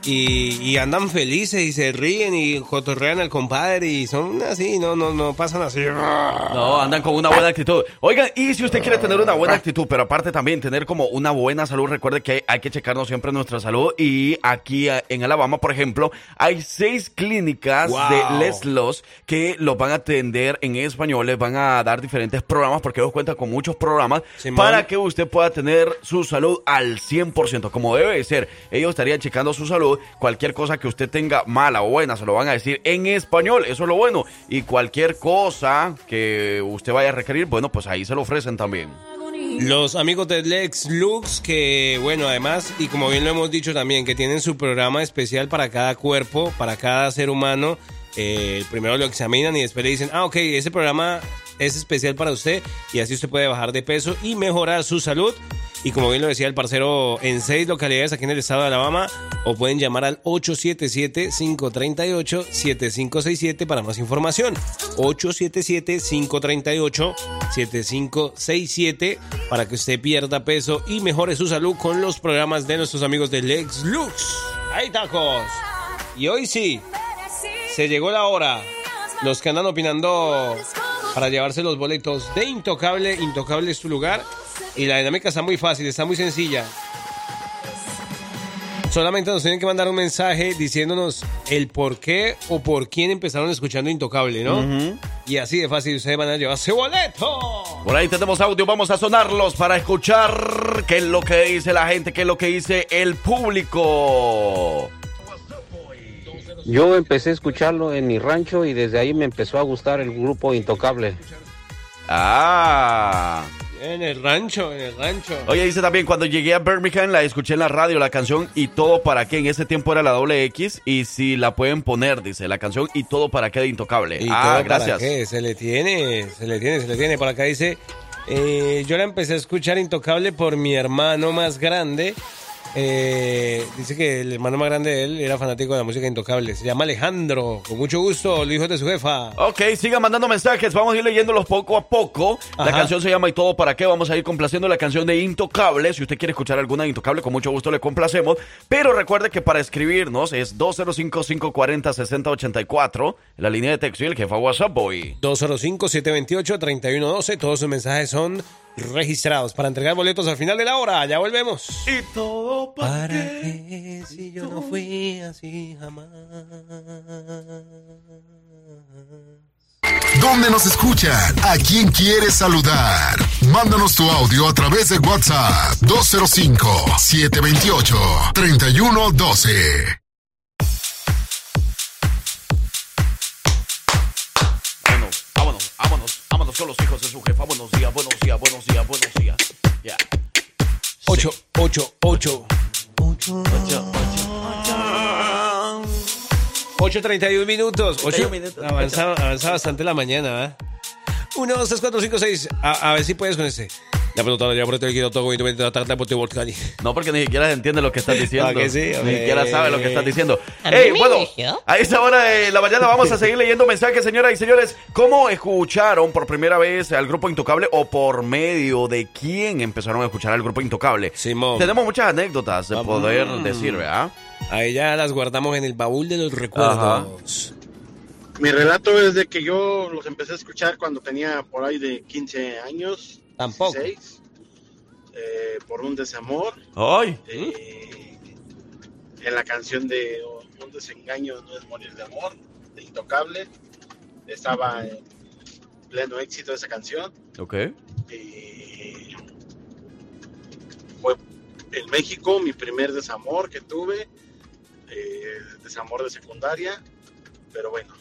Y, y andan felices y se ríen y cotorrean al compadre y son así, no, no, no pasan así. No, andan con una buena actitud. Oigan, y si usted quiere tener una buena actitud, pero aparte también tener como una buena salud, recuerde que hay que checarnos siempre nuestra salud. Y aquí eh, en Alabama, por ejemplo, hay seis clínicas Wow. de Les Los que los van a atender en español, les van a dar diferentes programas, porque ellos cuentan con muchos programas Simón. para que usted pueda tener su salud al 100%, como debe de ser. Ellos estarían checando su salud, cualquier cosa que usted tenga mala o buena, se lo van a decir en español, eso es lo bueno. Y cualquier cosa que usted vaya a requerir, bueno, pues ahí se lo ofrecen también. Los amigos de Lex Lux, que bueno, además, y como bien lo hemos dicho también, que tienen su programa especial para cada cuerpo, para cada ser humano. Eh, primero lo examinan y después le dicen, ah, ok, ese programa es especial para usted y así usted puede bajar de peso y mejorar su salud. Y como bien lo decía el parcero, en seis localidades aquí en el estado de Alabama, o pueden llamar al 877-538-7567 para más información. 877-538-7567 para que usted pierda peso y mejore su salud con los programas de nuestros amigos de Lex Lux. ¡Hay tacos! Y hoy sí, se llegó la hora. Los que andan opinando para llevarse los boletos de Intocable, Intocable es tu lugar. Y la dinámica está muy fácil, está muy sencilla. Solamente nos tienen que mandar un mensaje diciéndonos el por qué o por quién empezaron escuchando Intocable, ¿no? Y así de fácil ustedes van a llevarse boleto. Por ahí tenemos audio, vamos a sonarlos para escuchar qué es lo que dice la gente, qué es lo que dice el público. Yo empecé a escucharlo en mi rancho y desde ahí me empezó a gustar el grupo Intocable. Ah. En el rancho, en el rancho. Oye, dice también, cuando llegué a Birmingham la escuché en la radio, la canción Y Todo Para Qué, en ese tiempo era la doble X, y si la pueden poner, dice, la canción Y Todo Para Qué de Intocable. ¿Y ah, todo para gracias. qué? Se le tiene, se le tiene, se le tiene. Por acá dice, eh, yo la empecé a escuchar Intocable por mi hermano más grande. Eh, dice que el hermano más grande de él era fanático de la música Intocable. Se llama Alejandro. Con mucho gusto, los hijos de su jefa. Ok, sigan mandando mensajes, vamos a ir leyéndolos poco a poco. La canción se llama Y Todo Para Qué, vamos a ir complaciendo la canción de Intocable. Si usted quiere escuchar alguna de Intocable, con mucho gusto le complacemos. Pero recuerde que para escribirnos es 205-540-6084, la línea de texto y el jefa WhatsApp Boy. 205-728-3112. Todos sus mensajes son registrados para entregar boletos al final de la hora. Ya volvemos. Y todo para, ¿Para qué, si yo no fui así jamás. ¿Dónde nos escuchan? ¿A quién quieres saludar? Mándanos tu audio a través de WhatsApp 205 728 3112. Con los hijos de su jefa. Buenos días, buenos días, buenos días, buenos días. Ya. 8, 8, 8. 8.31 minutos. 8 minutos. Avanza, avanza bastante la mañana, ¿verdad? 1, 2, 3, 4, 5, 6. A, a ver si puedes con ese. La pelota ya por el quiero todo y tratas por volcán. No, porque ni siquiera se entiende lo que estás diciendo. Ah, que sí, ni siquiera sabe lo que estás diciendo. A mí Ey, me bueno, a esta hora de la mañana vamos a seguir leyendo mensajes, señoras y señores. ¿Cómo escucharon por primera vez al Grupo Intocable o por medio de quién empezaron a escuchar al Grupo Intocable? Simón. Tenemos muchas anécdotas de poder mm. decir, ¿verdad? Ahí ya las guardamos en el baúl de los recuerdos. Mi relato es de que yo los empecé a escuchar cuando tenía por ahí de 15 años. Tampoco. 16, eh, por un desamor. ¡Ay! eh, en la canción de Un desengaño no es morir de amor, de Intocable. Estaba en pleno éxito esa canción. Ok. Y fue en México mi primer desamor que tuve, eh, desamor de secundaria, pero bueno,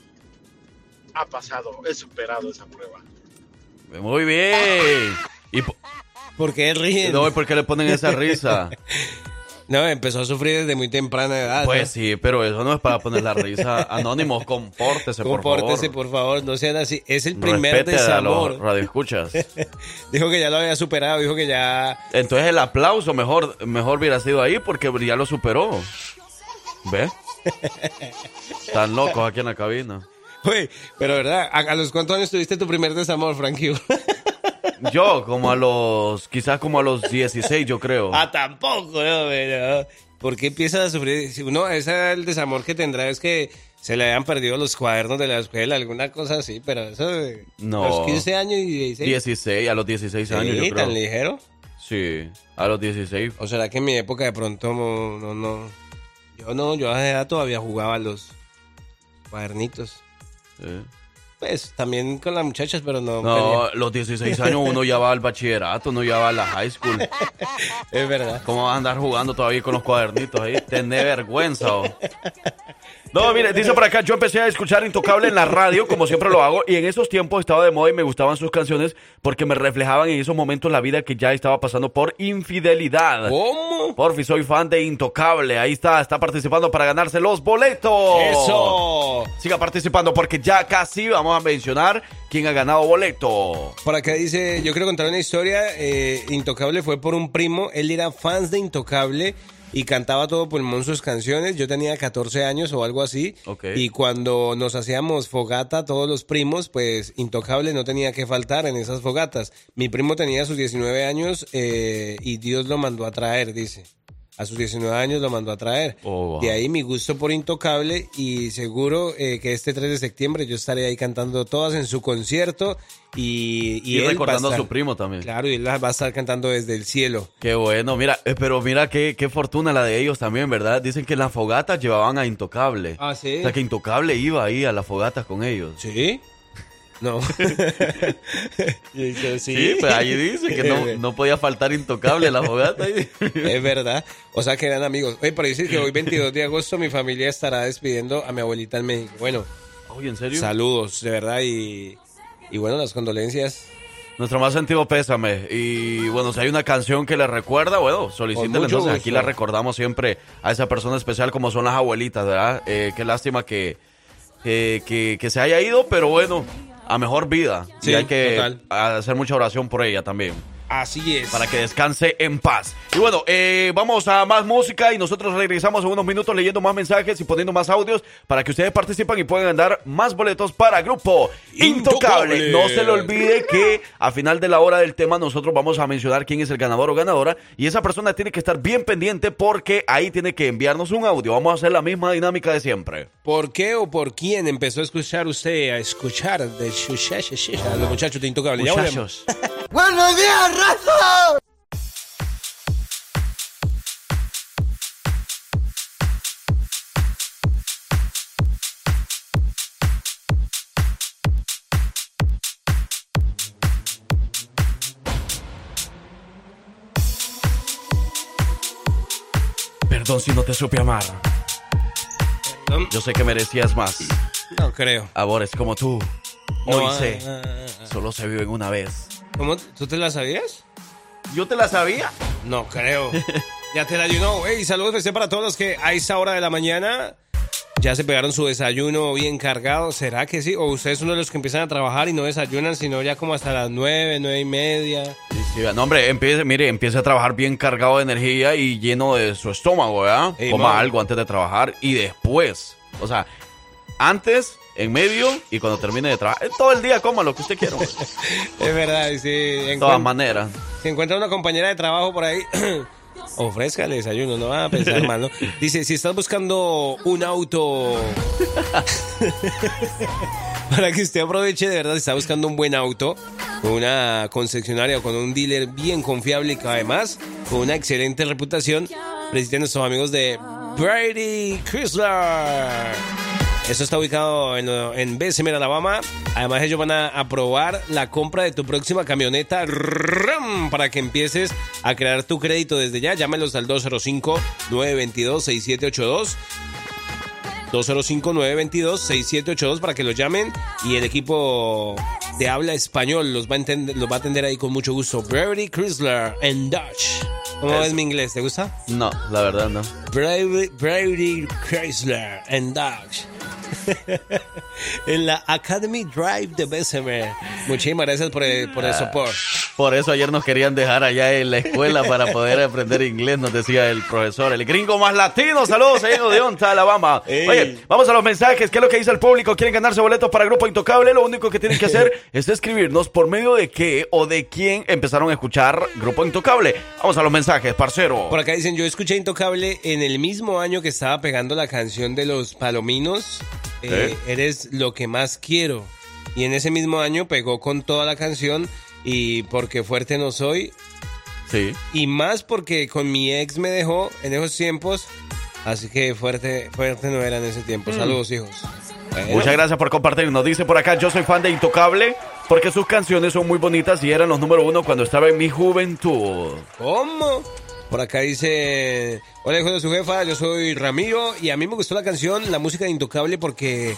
ha pasado, he superado esa prueba. Muy bien. ¿Y po- ¿Por qué ríen? no, ¿por qué le ponen esa risa? No, empezó a sufrir desde muy temprana edad. Pues ¿no? sí, pero eso no es para poner la risa. Anónimos, compórtese, por favor. Compórtese, por favor, no sean así. Es el primer Respete a desamor. los radioescuchas. Dijo que ya lo había superado, dijo que ya... Entonces el aplauso mejor, mejor hubiera sido ahí porque ya lo superó. ¿Ves? Están locos aquí en la cabina. Uy, pero verdad, ¿a, a los cuántos años tuviste tu primer desamor, Frankie? Yo, como a los, quizás como a los 16, yo creo. ah, tampoco, no, pero... ¿Por qué empiezas a sufrir? Si uno, ese es el desamor que tendrá es que se le hayan perdido los cuadernos de la escuela, alguna cosa así, pero eso de No. los 15 años y 16. 16, a los 16 años, Sí, yo creo. tan ligero. Sí, a los 16. ¿O será que en mi época de pronto no, no, no- yo no, yo a esa edad todavía jugaba los cuadernitos. Sí. Pues también con las muchachas, pero no. No, quería. los 16 años uno ya va al bachillerato, uno ya va a la high school. Es verdad. ¿Cómo vas a andar jugando todavía con los cuadernitos ahí? Tener vergüenza. oh. No, mire, dice por acá, yo empecé a escuchar Intocable en la radio, como siempre lo hago, y en esos tiempos estaba de moda y me gustaban sus canciones porque me reflejaban en esos momentos la vida que ya estaba pasando por infidelidad. ¿Cómo? Porfi, soy fan de Intocable. Ahí está, está participando para ganarse los boletos. ¡Eso! Siga participando porque ya casi vamos a mencionar quién ha ganado boleto. Por acá dice, yo quiero contar una historia. eh, Intocable fue por un primo. Él era fans de Intocable y cantaba todo pulmón sus canciones. Yo tenía 14 años o algo así. Y cuando nos hacíamos fogata, todos los primos, pues Intocable no tenía que faltar en esas fogatas. Mi primo tenía sus 19 años eh, y Dios lo mandó a traer, dice. A sus 19 años lo mandó a traer. Oh, wow. De ahí mi gusto por Intocable y seguro eh, que este 3 de septiembre yo estaré ahí cantando todas en su concierto y, Y, él va recordando a, estar- su primo también. Claro, y él va a estar cantando desde el cielo. Qué bueno, mira, eh, pero mira qué, qué fortuna la de ellos también, ¿verdad? Dicen que en las fogatas llevaban a Intocable. Ah, sí. O sea, que Intocable iba ahí a las fogatas con ellos. ¿Sí? No. sí. Sí, pues ahí dice que no, no podía faltar Intocable la fogata. Es verdad. O sea que eran amigos. Oye, pero dice que hoy 22 de agosto mi familia estará despidiendo a mi abuelita en México. Bueno, Oye, ¿en serio? saludos, de verdad. Y, y bueno, las condolencias. Nuestro más sentido pésame. Y bueno, si hay una canción que le recuerda, bueno, solicítela. Entonces aquí la recordamos siempre a esa persona especial como son las abuelitas, ¿verdad? Eh, qué lástima que, que, que- que se haya ido, pero bueno, a mejor vida. Sí, y hay que total. hacer mucha oración por ella también. Así es. Para que descanse en paz. Y bueno, eh, vamos a más música y nosotros regresamos en unos minutos leyendo más mensajes y poniendo más audios para que ustedes participen y puedan dar más boletos para Grupo Intocable. Intocable. No se le olvide que a final de la hora del tema nosotros vamos a mencionar quién es el ganador o ganadora y esa persona tiene que estar bien pendiente porque ahí tiene que enviarnos un audio. Vamos a hacer la misma dinámica de siempre. ¿Por qué o por quién empezó a escuchar usted, a escuchar de a los muchachos de Intocable? Ya. Muchachos. ¡Buenos días, raza! Perdón si no te supe amar. Perdón. Yo sé que merecías más. No creo. Amores como tú. No, Hoy ah, sé. ah, ah, ah. Solo se viven una vez. ¿Cómo? ¿Tú te la sabías? Yo te la sabía. No creo. ya te la ayunó. Hey, saludos especial para todos los que a esa hora de la mañana ya se pegaron su desayuno bien cargado. ¿Será que sí? ¿O ustedes son uno de los que empiezan a trabajar y no desayunan, sino ya como hasta las nueve, nueve y media? Sí, sí, no, hombre, empiece, mire, empiece a trabajar bien cargado de energía y lleno de su estómago, ¿verdad? Ey, Coma man. algo antes de trabajar y después. O sea, antes, en medio y cuando termine de trabajar. Todo el día coma lo que usted quiera. Es verdad, si, De todas maneras. si encuentra una compañera de trabajo por ahí, ofrézcale desayuno, no va a pensar mal, ¿no? Dice, si estás buscando un auto para que usted aproveche de verdad, si está buscando un buen auto, con una concesionaria o con un dealer bien confiable y que además con una excelente reputación, visiten a nuestros amigos de Brady Chrysler. Eso está ubicado en, en Bessemer, Alabama. Además, ellos van a aprobar la compra de tu próxima camioneta ¡ram! para que empieces a crear tu crédito desde ya. Llámelos al 205-922-6782. 205-922-6782 para que los llamen y el equipo de habla español los va a, entender- los va a atender ahí con mucho gusto. Brady Chrysler en Dutch. ¿Cómo Es- es mi inglés? ¿Te gusta? No, la verdad no. Brady Chrysler and Dodge. en la Academy Drive de Bessemer. Muchísimas gracias por el, por el soporte. Por eso ayer nos querían dejar allá en la escuela para poder aprender inglés, nos decía el profesor. El gringo más latino. Saludos, ahí de Onta, Alabama. Ey. Oye, vamos a los mensajes. ¿Qué es lo que dice el público? ¿Quieren ganarse boletos para Grupo Intocable? Lo único que tienen que hacer es escribirnos por medio de qué o de quién empezaron a escuchar Grupo Intocable. Vamos a los mensajes, parcero. Por acá dicen, yo escuché Intocable en el mismo año que estaba pegando la canción de los Palominos. Eh. Eres lo que más quiero. Y en ese mismo año pegó con toda la canción y porque fuerte no soy. Sí. Y más porque con mi ex me dejó en esos tiempos. Así que fuerte, fuerte no era en ese tiempo. Mm. Saludos, hijos. Bueno. Muchas gracias por compartirnos. Dice por acá, yo soy fan de Intocable porque sus canciones son muy bonitas y eran los número uno cuando estaba en mi juventud. ¿Cómo? Por acá dice, hola hijo de su jefa, yo soy Ramiro y a mí me gustó la canción, la música de Intocable porque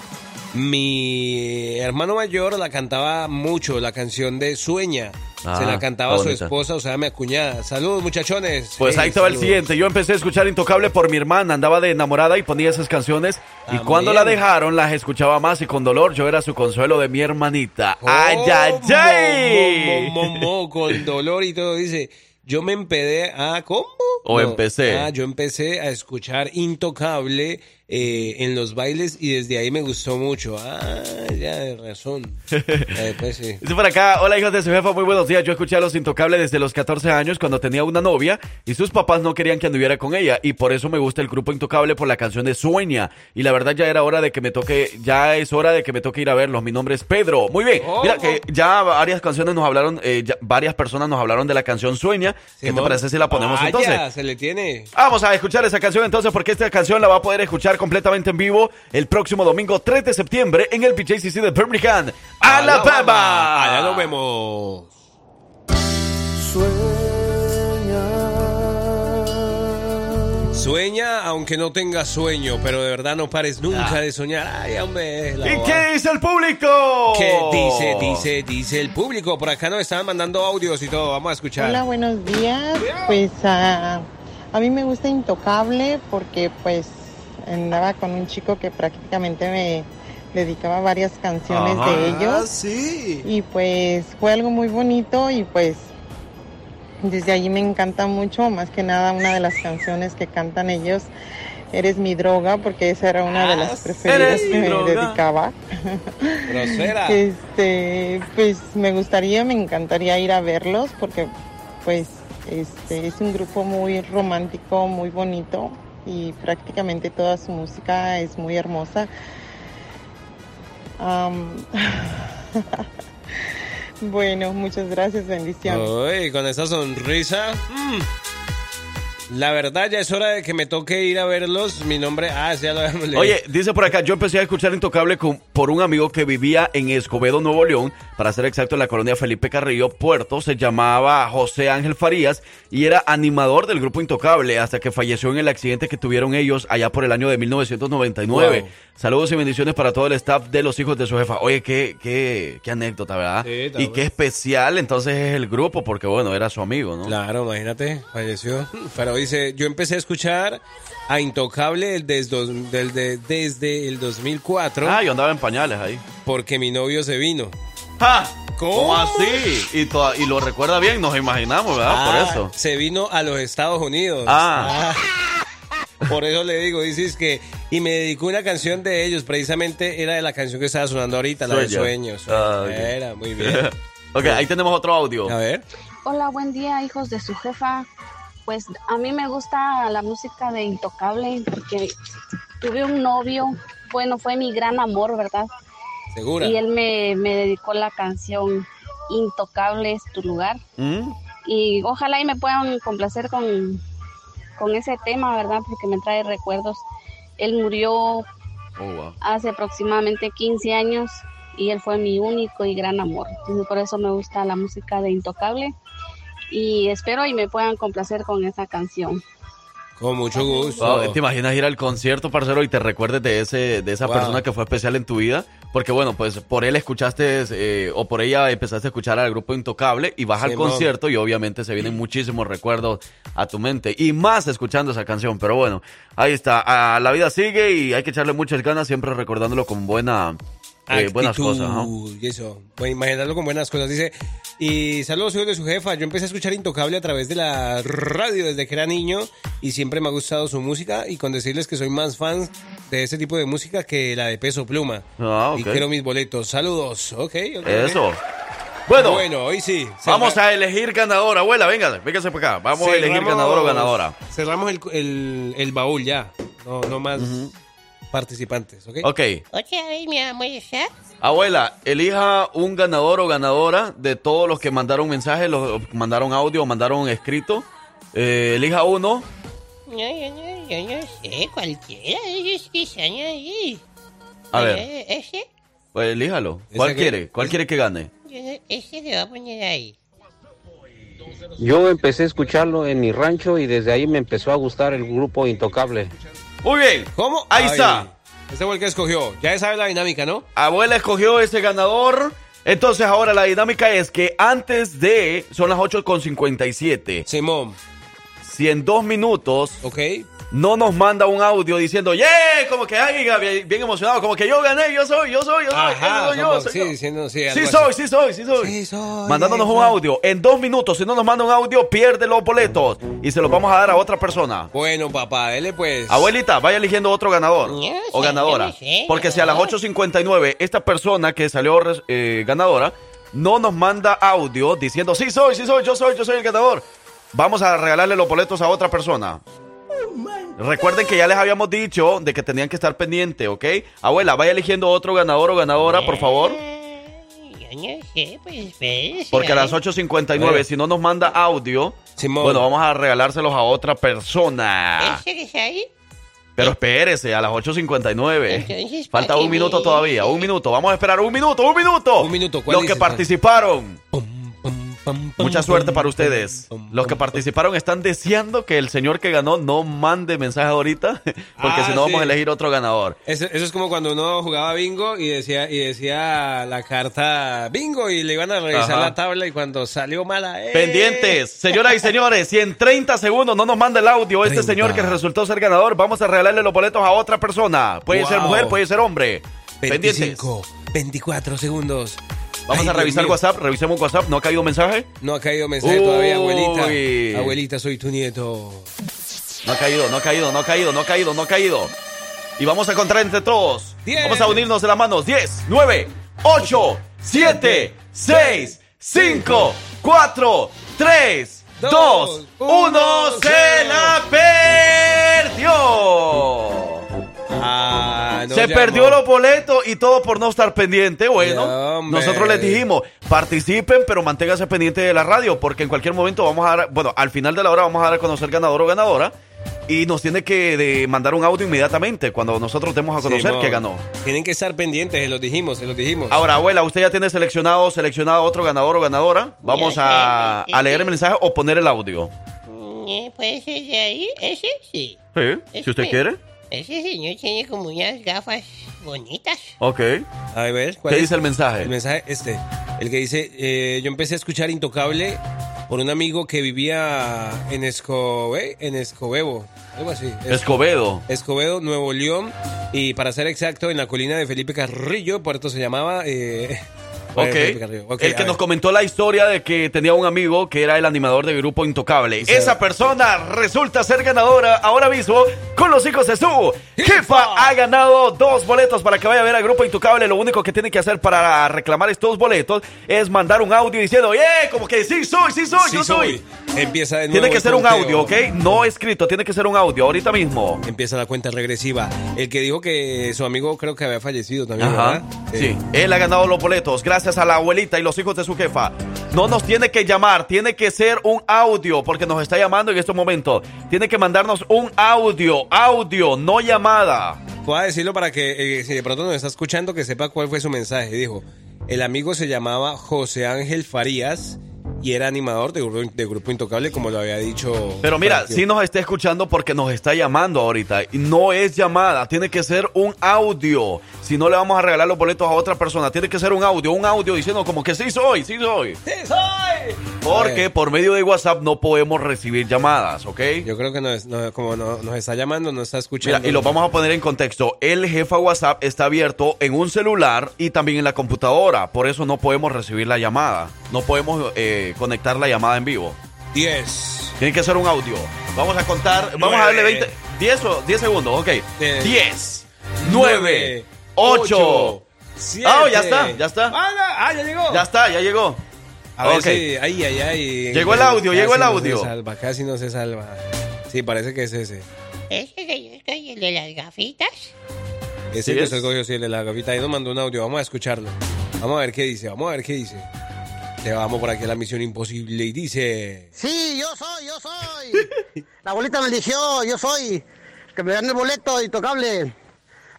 mi hermano mayor la cantaba mucho, la canción de Sueña. Ah, Se la cantaba a está su esposa, o sea, mi acuñada. Saludos muchachones. Pues ahí estaba el saludos. siguiente. Yo empecé a escuchar Intocable por mi hermana. Andaba de enamorada y ponía esas canciones. y También. cuando la dejaron, las escuchaba más y con dolor. Yo era su consuelo de mi hermanita. ¡Ay, ay, Oh, ay! mo, mo, mo, mo, con dolor y todo. Dice, yo me empedé a... ¿Cómo? O empecé. Ah, yo empecé a escuchar Intocable eh, en los bailes y desde ahí me gustó mucho. Ah, ya, de razón. Eh, pues sí. Por acá, hola hijos de su jefa, muy buenos días. Yo escuché a Los Intocables desde los 14 años cuando tenía una novia y sus papás no querían que anduviera con ella y por eso me gusta el grupo Intocable por la canción de Sueña. Y la verdad ya era hora de que me toque, ya es hora de que me toque ir a verlos. Mi nombre es Pedro. Muy bien, mira que ya varias canciones nos hablaron, eh, ya varias personas nos hablaron de la canción Sueña. ¿Qué te parece si la ponemos Vaya, entonces? se le tiene. Vamos a escuchar esa canción entonces porque esta canción la va a poder escuchar completamente en vivo el próximo domingo 3 de septiembre en el PJCC de Birmingham, Alabama. Allá nos vemos. Sueña aunque no tengas sueño, pero de verdad no pares nunca de soñar. Ay, hombre. la ¿Y boba. qué dice el público? ¿Qué dice, dice, dice el público? Por acá nos estaban mandando audios y todo. Vamos a escuchar. Hola, buenos días. Pues ah, a mí me gusta Intocable porque pues andaba con un chico que prácticamente me dedicaba varias canciones Ajá. de ellos. Ah, sí. Y pues fue algo muy bonito y pues desde allí me encanta mucho, más que nada una de las canciones que cantan ellos. Eres mi droga, porque esa era una de las preferidas Eres mi que me droga. dedicaba. Grosera. Este, pues me gustaría, me encantaría ir a verlos porque pues este es un grupo muy romántico, muy bonito y prácticamente toda su música es muy hermosa. Am, bueno, muchas gracias, bendiciones. Uy, con esa sonrisa. mm. La verdad, ya es hora de que me toque ir a verlos. Mi nombre. Ah, ya lo habíamos leído. Oye, dice por acá, yo empecé a escuchar Intocable con- por un amigo que vivía en Escobedo, Nuevo León, para ser exacto, en la colonia Felipe Carrillo, Puerto, se llamaba José Ángel Farías y era animador del grupo Intocable hasta que falleció en el accidente que tuvieron ellos allá por el año de 1999. Wow. Saludos y bendiciones para todo el staff de los hijos de su jefa. Oye, qué, qué, qué anécdota, ¿verdad? Sí, y qué especial entonces es el grupo, porque bueno, era su amigo, ¿no? Claro, imagínate, falleció. Pero dice, yo empecé a escuchar a Intocable desde el 2004. Ah, yo andaba en pañales ahí. Porque mi novio se vino. ¡Ja! ¿Cómo así? Y, lo recuerda bien, nos imaginamos, ¿verdad? Ah, por eso. Se vino a los Estados Unidos. Ah. Ah. Por eso le digo, dices que. Y me dedicó una canción de ellos, precisamente era de la canción que estaba sonando ahorita, la de. Sueños. Ah, ok. Era, muy bien. ok, ahí tenemos otro audio. A ver. Hola, buen día, hijos de su jefa. Pues a mí me gusta la música de Intocable porque tuve un novio, bueno, fue mi gran amor, ¿verdad? Segura. Y él me, me dedicó la canción Intocable es tu lugar. ¿Mm? Y ojalá y me puedan complacer con, con ese tema, ¿verdad? Porque me trae recuerdos. Él murió Oh, wow. hace aproximadamente 15 años y él fue mi único y gran amor. Entonces por eso me gusta la música de Intocable y espero y me puedan complacer con esa canción. Con mucho gusto. Wow, ¿Te imaginas ir al concierto, parcero, y te recuerdes de ese de esa Wow. persona que fue especial en tu vida? Porque bueno, pues por él escuchaste eh, o por ella empezaste a escuchar al grupo Intocable y vas al concierto y obviamente se vienen muchísimos recuerdos a tu mente y más escuchando esa canción. Pero bueno, ahí está. Ah, la vida sigue y hay que echarle muchas ganas siempre recordándolo con buena, eh, buenas Actitud cosas. ¿no? Y eso, bueno, imaginarlo con buenas cosas. Dice, y saludos hijos de su jefa. Yo empecé a escuchar Intocable a través de la radio desde que era niño y siempre me ha gustado su música y con decirles que soy más fan de ese tipo de música que la de Peso Pluma. Ah, Y ok. quiero mis boletos. Saludos. Ok. ok. Eso. Bueno, Bueno, hoy sí. vamos a elegir ganadora. Abuela, venga, véngase para acá. Vamos a elegir ganador o ganadora. Cerramos el, el, el baúl ya. No, no más participantes, ¿ok? Ok. Abuela, elija un ganador o ganadora de todos los que mandaron mensajes, los mandaron audio o mandaron escrito. Eh, elija uno. No, yo no, yo no sé, cualquiera de ellos que están ahí. A ver, Eh, Ese, pues elíjalo. ¿Cuál quiere? ¿Cuál quiere que gane? yo no- ese le va a poner ahí. Yo empecé a escucharlo en mi rancho y desde ahí me empezó a gustar el grupo Intocable. Muy bien. ¿Cómo? Ahí Ay, está. Ese fue el que escogió. Ya sabe la dinámica, ¿no? Abuela escogió ese ganador. Entonces ahora la dinámica es que antes de... Son las 8.57. Simón. Si en dos minutos... Ok. No nos manda un audio diciendo, ¡Yeah! Como que ay, bien, bien emocionado, como que yo gané, yo soy, yo soy, yo soy, Ajá, yo soy, yo, como- soy sí, yo. diciendo, sí, Sí soy, sí soy, sí soy. Sí soy, Mandándonos un audio. En dos minutos, si no nos manda un audio, pierde los boletos. Y se los vamos a dar a otra persona. Bueno, papá, dele pues. Abuelita, vaya eligiendo otro ganador No o ganadora. sé, Porque si a las no. 8.59 esta persona que salió eh, ganadora no nos manda audio diciendo, sí soy, sí soy, yo soy, yo soy el ganador, vamos a regalarle los boletos a otra persona. Recuerden que ya les habíamos dicho de que tenían que estar pendientes, ¿ok? Abuela, vaya eligiendo otro ganador o ganadora, por favor. No sé, pues. Porque a las ay. 8.59, Bueno. si no nos manda audio, Simón. bueno, vamos a regalárselos a otra persona. Pero espérese, a las 8.59. Entonces, Falta ¿para un minuto todavía, un minuto. Vamos a esperar un minuto, un minuto. Un minuto, ¿cuál Los que participaron. Mucha suerte para ustedes. Los que participaron están deseando que el señor que ganó no mande mensaje ahorita, porque Ah, si no vamos a elegir otro ganador. Eso, eso es como cuando uno jugaba bingo y decía y decía la carta bingo y le iban a revisar Ajá. la tabla y cuando salió mala. ¡eh! Pendientes, señoras y señores, si en 30 segundos no nos manda el audio este 30. señor que resultó ser ganador, vamos a regalarle los boletos a otra persona. Puede Wow. ser mujer, puede ser hombre. Pendientes. 25, 24 segundos. Vamos Ay, a revisar. WhatsApp, revisemos WhatsApp, ¿no ha caído mensaje? No ha caído mensaje todavía, abuelita. Uy. Abuelita, soy tu nieto. No ha caído, no ha caído, no ha caído, no ha caído, no ha caído. Y vamos a contar entre todos. Diez. Vamos a unirnos de las manos. 10, 9, 8, 7, 6, 5, 4, 3, 2, Dos, 1. uno, ¡Se la perdió! Ah, no Se llamó. perdió los boletos y todo por no estar pendiente. Bueno, nosotros les dijimos, participen, pero manténganse pendiente de la radio, porque en cualquier momento vamos a dar, bueno, al final de la hora vamos a dar a conocer ganador o ganadora. Y nos tiene que de, mandar un audio inmediatamente cuando nosotros demos a conocer que ganó. Tienen que estar pendientes, se los dijimos, se los dijimos. Ahora, abuela, usted ya tiene seleccionado, seleccionado otro ganador o ganadora. Vamos a, a leer el mensaje o poner el audio. Eh, ¿Puede ser de ahí? ¿Ese? Sí. Sí, si usted quiere. Ese señor tiene como unas gafas bonitas. Ok. A ver, ¿cuál ¿Qué es? dice el mensaje? El mensaje este, el que dice, eh, yo empecé a escuchar Intocable por un amigo que vivía en Escobe, en Escobedo, algo así. Es- Escobedo. Escobedo, Nuevo León, y para ser exacto, en la colina de Felipe Carrillo, Puerto se llamaba... Eh, Ok. Felipe Carrillo. Ok, el que nos comentó la historia de que tenía un amigo que era el animador del grupo Intocable. Esa persona resulta ser ganadora ahora mismo con los hijos de su jefa. Ha ganado dos boletos para que vaya a ver al grupo Intocable. Lo único que tiene que hacer para reclamar estos boletos es mandar un audio diciendo, ¡eh! Como que sí soy, sí soy, Sí yo soy. Empieza de nuevo Tiene que ser un audio, ¿ok? No escrito, tiene que ser un audio ahorita mismo. Empieza la cuenta regresiva. El que dijo que su amigo creo que había fallecido también, Ajá. ¿verdad? Sí, él ha ganado los boletos gracias a la abuelita y los hijos de su jefa. No nos tiene que llamar, tiene que ser un audio porque nos está llamando en estos momentos. Tiene que mandarnos un audio, audio, no llamada. Voy a decirlo para que eh, si de pronto nos está escuchando que sepa cuál fue su mensaje. Dijo, el amigo se llamaba José Ángel Farías y era animador de Grupo, de Grupo Intocable, como lo había dicho. Pero mira, Frankie. sí nos está escuchando porque nos está llamando ahorita. Y no es llamada, tiene que ser un audio. Si no le vamos a regalar los boletos a otra persona, tiene que ser un audio, un audio diciendo como que sí soy, sí soy. ¡Sí soy! Porque por medio de WhatsApp no podemos recibir llamadas, ¿ok? Yo creo que nos, no- como no- nos está llamando, nos está escuchando. Mira, y lo vamos a poner en contexto. El jefa WhatsApp está abierto en un celular y también en la computadora. Por eso no podemos recibir la llamada. No podemos eh, conectar la llamada en vivo. 10. Tiene que ser un audio. Vamos a contar. Vamos a darle 20. 10, o- 10 segundos, ok. 10, 9, 8. siete. Ah, ya está, ya está. Ah, ya- ah, ya llegó. Ya está, ya llegó. A ver Ok. si. Ay, ay, ay. Llegó el audio, Casi llegó el no audio. se salva, casi no se salva. Sí, parece que es ese. ¿Ese que yo soy el de las gafitas? Ese Sí que es. usted cogió, sí, el de la gavita. Ahí nos mandó un audio. Vamos a escucharlo. Vamos a ver qué dice. Vamos a ver qué dice. Le vamos por aquí a la misión imposible y dice. Sí, yo soy, yo soy. La abuelita me eligió, yo soy. Que me dan el boleto intocable.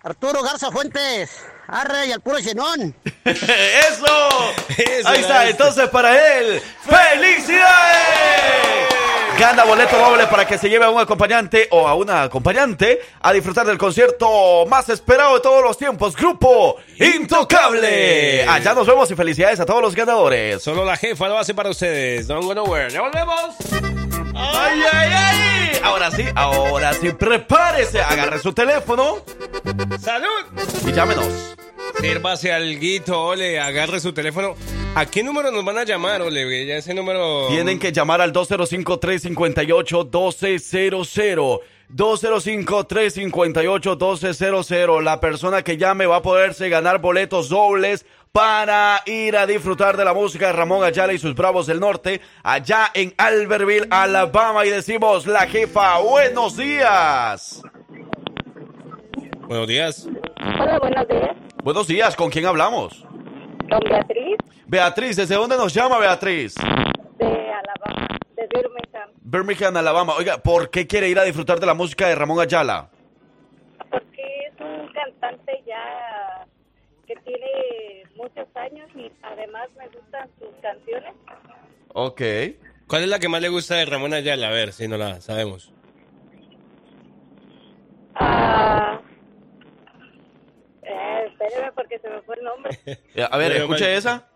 Arturo Garza Fuentes. Arre y al puro llenón. ¡Eso! Eso, Ahí está, entonces para él, ¡felicidades! Gana boleto doble para que se lleve a un acompañante o a una acompañante a disfrutar del concierto más esperado de todos los tiempos, Grupo Intocable. Allá nos vemos y felicidades a todos los ganadores. Solo la jefa lo hace para ustedes. Don't go nowhere. ¡Ya volvemos! ¡Ay, ay, ay! Ahora sí, ahora sí, prepárese, agarre su teléfono ¡Salud! y llámenos. Sírvase alguito, ole, agarre su teléfono. ¿A qué número nos van a llamar, ole? Ya ese número... Tienen que llamar al 205-358-1200. 205-358-1200. La persona que llame va a poderse ganar boletos dobles para ir a disfrutar de la música de Ramón Ayala y sus Bravos del Norte allá en Albertville, Alabama. Y decimos, la jefa, buenos días. Buenos días. Hola, buenos días. Buenos días, ¿con quién hablamos? Con Beatriz Beatriz, ¿desde dónde nos llama Beatriz? de Alabama, de Birmingham. Birmingham, Alabama. Oiga, ¿por qué quiere ir a disfrutar de la música de Ramón Ayala? Porque es un cantante ya que tiene muchos años y además me gustan sus canciones. Ok. ¿Cuál es la que más le gusta de Ramón Ayala? A ver, si no la sabemos. Ah, espéreme porque se me fue el nombre. A ver, Mike. esa.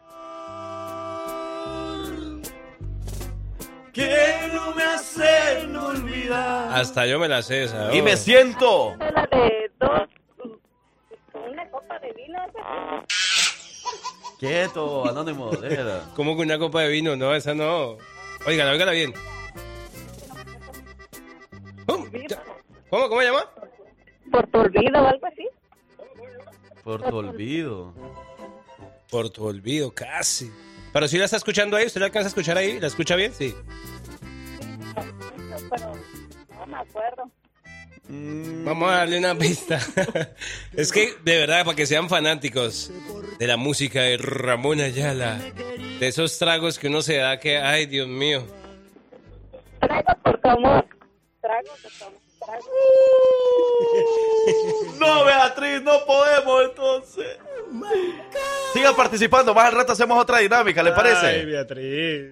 Que no me hacen olvidar. Hasta yo me la sé esa. Y oh. me siento. Es la de dos, una copa de vino. Quieto, anónimo. déjala. ¿Cómo que una copa de vino? No, esa no. Oigan, oigan bien. ¿Cómo? ¿Cómo? ¿Cómo se llama? Por tu olvido o algo así. Por tu olvido. Por tu olvido, casi. Pero si la está escuchando ahí, ¿usted la alcanza a escuchar ahí? ¿La escucha bien? Sí. Pero no me acuerdo. Vamos a darle una pista. es que, de verdad, para que sean fanáticos de la música de Ramón Ayala, de esos tragos que uno se da que, ay, Dios mío. Trago por tu amor. Trago por tu amor. Trago. No, Beatriz, no podemos. Participando, más al rato hacemos otra dinámica, ¿le parece? Ay, Beatriz.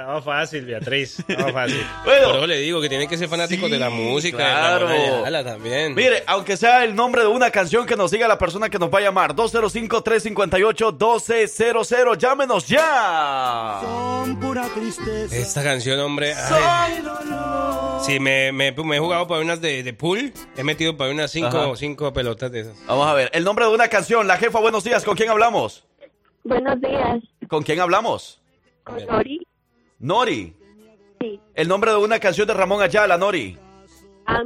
Estaba fácil, Beatriz. Estaba fácil. Bueno. Por eso le digo que tienen que ser fanáticos Sí, de la música claro. de Ayala también. Mire, aunque sea el nombre de una canción que nos diga la persona que nos va a llamar, 205-358-1200, llámenos ya. Esta canción, hombre. ay. Sí, me, me, me he jugado para unas de, de pool. He metido para unas cinco, cinco pelotas de esas. Vamos a ver, el nombre de una canción, la jefa, buenos días, ¿con quién hablamos? Buenos días. ¿Con quién hablamos? Con Nori. Nori. Sí. El nombre de una canción de Ramón Ayala, Nori.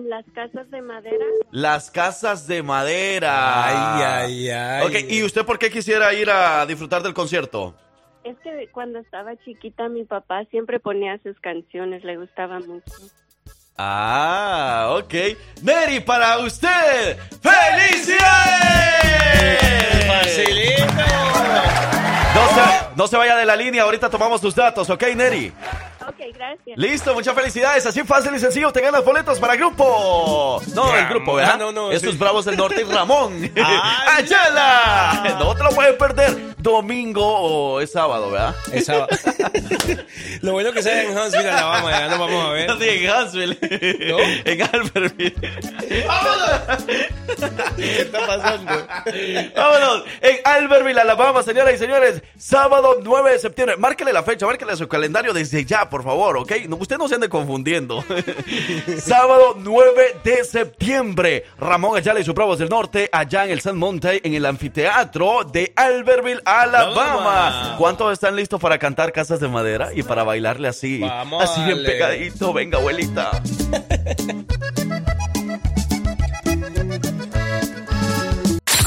Las casas de madera. Las casas de madera. Ay, ay, ay. Ok, ¿y usted por qué quisiera ir a disfrutar del concierto? Es que cuando estaba chiquita mi papá siempre ponía sus canciones, le gustaba mucho. Ah, ok. Neri, para usted, ¡felicidades! ¡Facilito! No se, no se vaya de la línea, ahorita tomamos tus datos, ¿ok, Neri? Ok, gracias. Listo, muchas felicidades. Así fácil y sencillo, te ganas boletos para el grupo. No, el grupo, ¿verdad? Ah, no, no, Estos sí. Bravos del Norte y Ramón. Ay, ¡Ayala! No te lo puedes perder. domingo o es sábado, ¿verdad? Es sábado. Lo bueno que sea en Huntsville, Alabama, ya nos vamos a ver. Sí, en Huntsville. ¿No? En Albertville. ¿Qué está pasando? Vámonos. En Albertville, Alabama, señoras y señores. Sábado 9 de septiembre. Márquele la fecha, márquele a su calendario desde ya, por favor, ¿ok? No, usted no se ande confundiendo. Sábado 9 de septiembre. Ramón Ayala y sus Bravos del Norte, allá en el San Monte, en el anfiteatro de Albertville, Alabama. ¿Cuántos están listos para cantar Casas de Madera y para bailarle así? Vamos así bien pegadito. Venga, abuelita.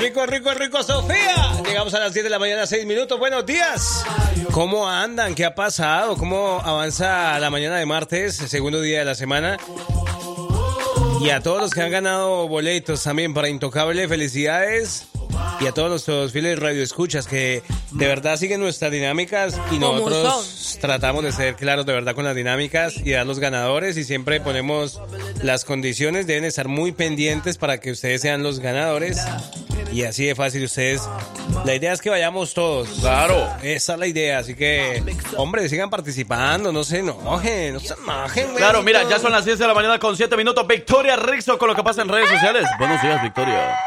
Rico, rico, rico, Sofía. Llegamos a las 10 de la mañana, 6 minutos. Buenos días. ¿Cómo andan? ¿Qué ha pasado? ¿Cómo avanza la mañana de martes, el segundo día de la semana? Y a todos los que han ganado boletos también para Intocable, felicidades. Y a todos nuestros fieles radioescuchas que de verdad siguen nuestras dinámicas y nosotros tratamos de ser claros de verdad con las dinámicas y dar los ganadores y siempre ponemos las condiciones, deben estar muy pendientes para que ustedes sean los ganadores y así de fácil ustedes. La idea es que vayamos todos. Claro. Esa es la idea, así que hombre, sigan participando, no se enojen, no se enojen. Claro, mira, ya son las 10 de la mañana con 7 minutos. Victoria Rizzo con lo que pasa en redes sociales. Buenos días, Victoria.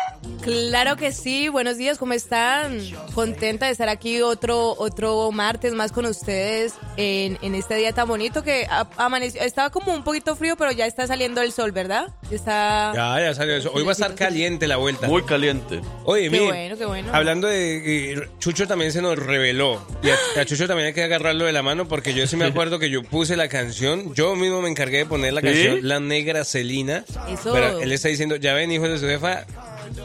Claro que sí, buenos días, ¿cómo están? Contenta de estar aquí otro otro martes más con ustedes en, en este día tan bonito que amaneció, estaba como un poquito frío, pero ya está saliendo el sol, ¿verdad? Está... Ya, ya salió eso. Hoy va a estar caliente la vuelta. Muy caliente. Oye, Qué mire, bueno, qué bueno. hablando de eh, Chucho también se nos reveló. Y a, a Chucho también hay que agarrarlo de la mano porque yo sí me acuerdo que yo puse la canción, yo mismo me encargué de poner la ¿Sí? canción La Negra Celina. Eso. Pero él está diciendo, ya ven, hijo de su jefa.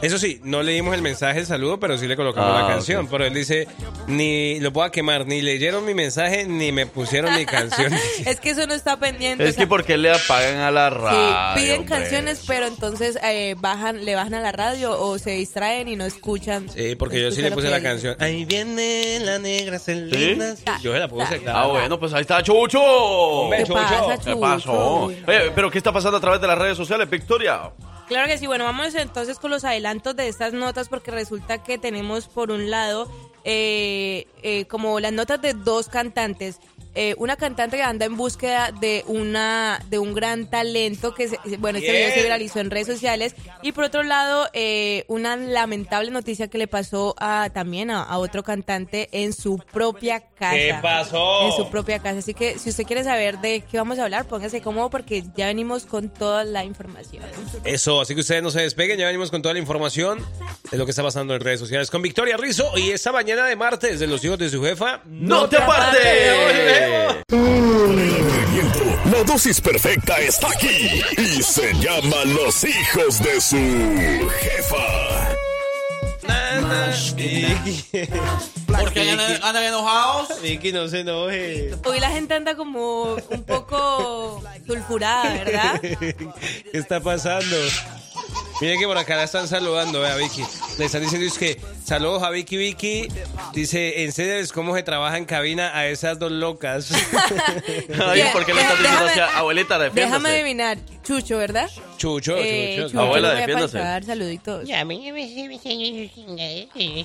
Eso sí, no leímos el mensaje, el saludo, pero sí le colocamos Ah, la canción. ok. Pero él dice, ni lo puedo quemar, ni leyeron mi mensaje, ni me pusieron mi canción. es que eso no está pendiente. o Es sea, que porque le apagan a la Sí, radio. piden hombre. canciones, pero entonces eh, bajan, le bajan a la radio o se distraen y no escuchan. Sí, porque yo sí le puse la canción. Ahí viene la negra Celina. Yo se la puse, claro. Ah, bueno, pues ahí está Chucho. Hombre, ¿Qué Chucho. pasa, ¿Qué Chucho? pasó? Oye, pero ¿qué está pasando a través de las redes sociales, Victoria? Claro que sí, bueno, vamos entonces con los adelantos de estas notas porque resulta que tenemos por un lado eh, eh, como las notas de dos cantantes. Eh, una cantante que anda en búsqueda de una de un gran talento que se- bueno este video se viralizó en redes sociales y por otro lado eh, una lamentable noticia que le pasó a también a, a otro cantante en su propia casa ¿Qué pasó? en su propia casa así que si usted quiere saber de qué vamos a hablar póngase cómodo porque ya venimos con toda la información Eso, así que ustedes no se despeguen, ya venimos con toda la información de lo que está pasando en redes sociales con Victoria Rizzo y esta mañana de martes de los hijos de su jefa. ¡No te apartes! La dosis perfecta está aquí y se llama Los hijos de su jefa. ¿Por qué andan, enojados? Vicky, no se enoje. Hoy la gente anda como un poco sulfurada, ¿verdad? ¿Qué está pasando? Miren que por acá la están saludando, eh, a Vicky. Le están diciendo es que saludos a Vicky Vicky. Dice, en serio es cómo se trabaja en cabina a esas dos locas. Ay, ¿por qué le estás diciendo Déjame- así? Abuelita, Déjame defiéndase. adivinar, Chucho, ¿verdad? Chucho, Eh, Chucho. Chucho, Abuela, te voy a defiéndase. pasar saluditos.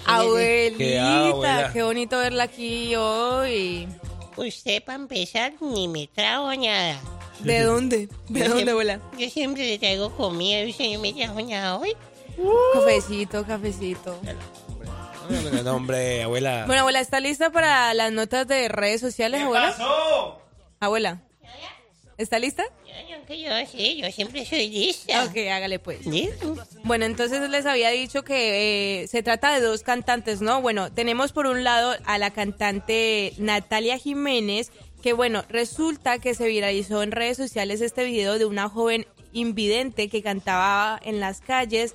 Abuelita, Qué abuela. qué bonito verla aquí hoy. Usted, para empezar, ni me trajo nada. ¿De dónde? ¿De Yo dónde, siempre- abuela? Yo siempre le traigo comida y usted no me trajo nada hoy. Cafecito, cafecito. No, hombre, abuela. Bueno, abuela, ¿está lista para las notas de redes sociales, abuela? Abuela, ¿está lista? Que yo sí, yo siempre soy lista. Ok, hágale pues. Listo. Bueno, entonces les había dicho que eh, se trata de dos cantantes, ¿no? Bueno, tenemos por un lado a la cantante Natalia Jiménez, que bueno, resulta que se viralizó en redes sociales este video de una joven invidente que cantaba en las calles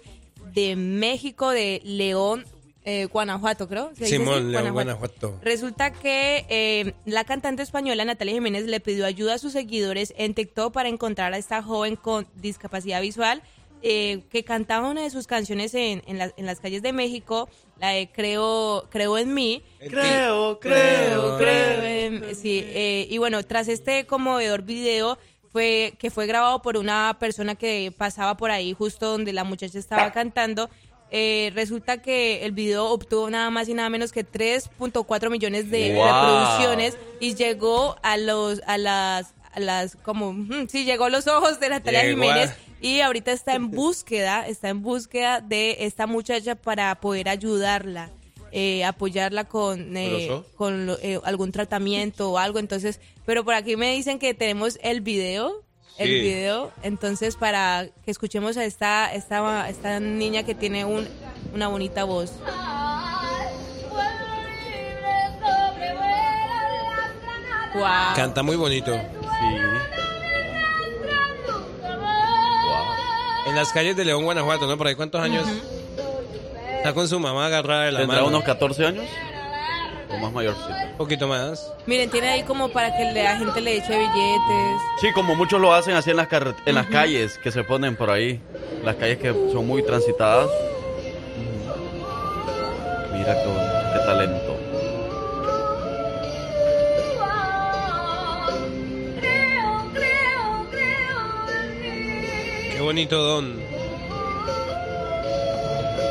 de México, de León, eh, Guanajuato, creo. ¿se dice así? Simón, León, Guanajuato. Resulta que eh, la cantante española Natalia Jiménez le pidió ayuda a sus seguidores en TikTok para encontrar a esta joven con discapacidad visual eh, que cantaba una de sus canciones en, en, las- en las calles de México, la de Creo, creo en mí. Creo, creo, creo en- Sí, eh, y bueno, tras este conmovedor video fue que fue grabado por una persona que pasaba por ahí justo donde la muchacha estaba cantando. eh, resulta que el video obtuvo nada más y nada menos que 3.4 millones de Wow. reproducciones y llegó a los a las a las como mm, sí llegó a los ojos de Natalia Llegó a- Jiménez y ahorita está en búsqueda está en búsqueda de esta muchacha para poder ayudarla eh, apoyarla con eh, ¿Con eh, algún tratamiento o algo entonces pero por aquí me dicen que tenemos el video el Sí. video entonces para que escuchemos a esta esta esta niña que tiene un una bonita voz Wow. Canta muy bonito. En las calles de León, Guanajuato, ¿no? Por ahí, ¿cuántos años? Está con su mamá agarrada de la ¿Tendrá mano. unos 14 años? ¿O más mayorcito? Un poquito más. Miren, tiene ahí como para que la gente le eche billetes. Sí, como muchos lo hacen así en las, en las calles que se ponen por ahí. Las calles que son muy transitadas. Mira qué, Qué bonito don.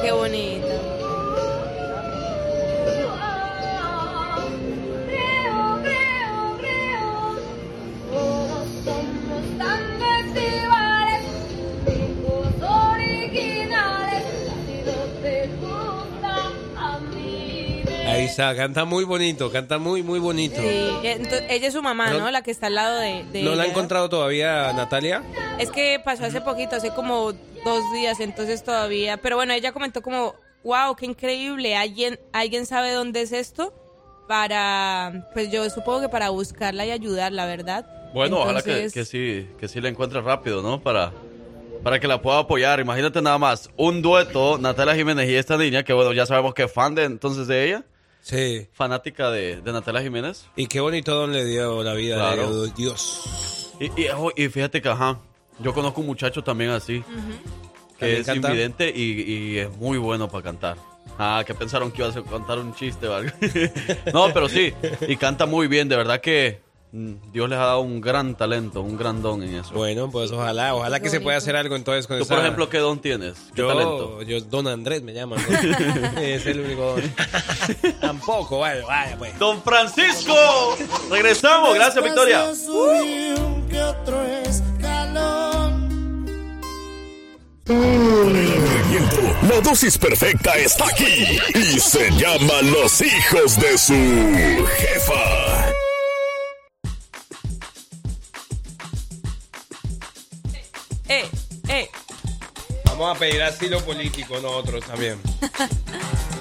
Qué bonita. Está, canta muy bonito, canta muy, muy bonito. Sí, eh, ento- ella es su mamá, ¿no? La que está al lado de, de ¿No la ha encontrado todavía Natalia? Es que pasó hace poquito, hace como dos días, entonces todavía. Pero bueno, ella comentó como, wow, qué increíble. ¿Alguien, ¿Alguien sabe dónde es esto? Para, pues yo supongo que para buscarla y ayudarla, ¿verdad? Bueno, ojalá que, Entonces- que sí, que sí la encuentre rápido, ¿no? Para, para que la pueda apoyar. Imagínate nada más, un dueto, Natalia Jiménez y esta niña, que bueno, ya sabemos que es fan de entonces de ella. Sí. Fanática de, de Natalia Jiménez. Y qué bonito don le dio la vida, Claro. Dios. Y, y, fíjate que, ajá, yo conozco un muchacho también así, que ¿También es canta? invidente y, y es muy bueno para cantar. Ah, que pensaron que iba a contar un chiste o algo. no, pero sí, y canta muy bien, de verdad que Dios les ha dado un gran talento, un gran don en eso. Bueno, pues ojalá, ojalá que se pueda hacer algo entonces con Tú, esa- por ejemplo, ¿qué don tienes? ¿Qué yo, talento? yo, Don Andrés me llaman. ¿no? es el único don. Tampoco, vaya, vaya, pues. Don Francisco, regresamos, gracias Victoria. que otro escalón. La dosis perfecta está aquí y se llama Los hijos de su jefa. Pedir asilo político nosotros también.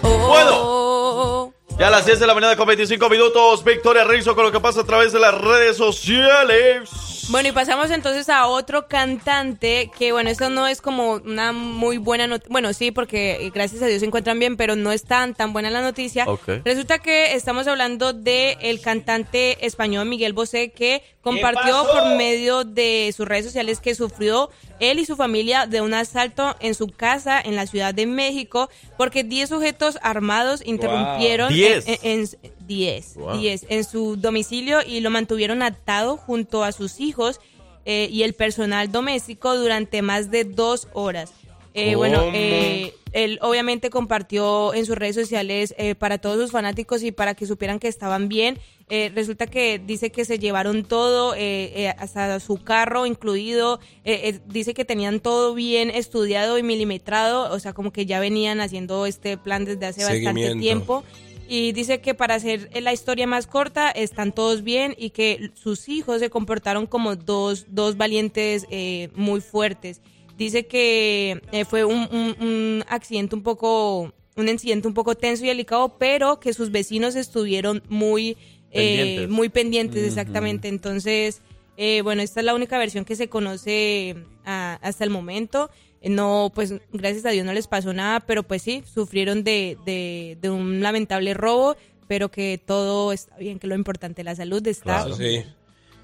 Oh. Ya a las 10 de la mañana con 25 minutos, Victoria Rizzo con lo que pasa a través de las redes sociales. Bueno, y pasamos entonces a otro cantante que, bueno, esto no es como una muy buena noticia. Bueno, sí, porque eh, gracias a Dios se encuentran bien, pero no es tan, tan buena la noticia. Ok. Resulta que estamos hablando de el cantante español Miguel Bosé que compartió por medio de sus redes sociales que sufrió él y su familia de un asalto en su casa en la Ciudad de México porque 10 sujetos armados interrumpieron en- 10. en- en- 10, Wow. 10 en su domicilio y lo mantuvieron atado junto a sus hijos eh, y el personal doméstico durante más de dos horas. Eh, bueno, eh, él obviamente compartió en sus redes sociales eh, para todos sus fanáticos y para que supieran que estaban bien. Eh, resulta que dice que se llevaron todo, eh, eh, hasta su carro incluido. Eh, eh, dice que tenían todo bien estudiado y milimetrado, o sea, como que ya venían haciendo este plan desde hace bastante tiempo. Y dice que para hacer la historia más corta, están todos bien y que sus hijos se comportaron como dos, dos valientes eh, muy fuertes. Dice que eh, fue un, un- un accidente un poco, un incidente un poco tenso y delicado, pero que sus vecinos estuvieron muy, eh, Pendientes. muy pendientes, exactamente. Entonces, eh, bueno, esta es la única versión que se conoce ah, hasta el momento. No, pues gracias a Dios no les pasó nada, pero pues sí, sufrieron de, de, de un lamentable robo, pero que todo está bien, que lo importante, la salud está. Eso sí.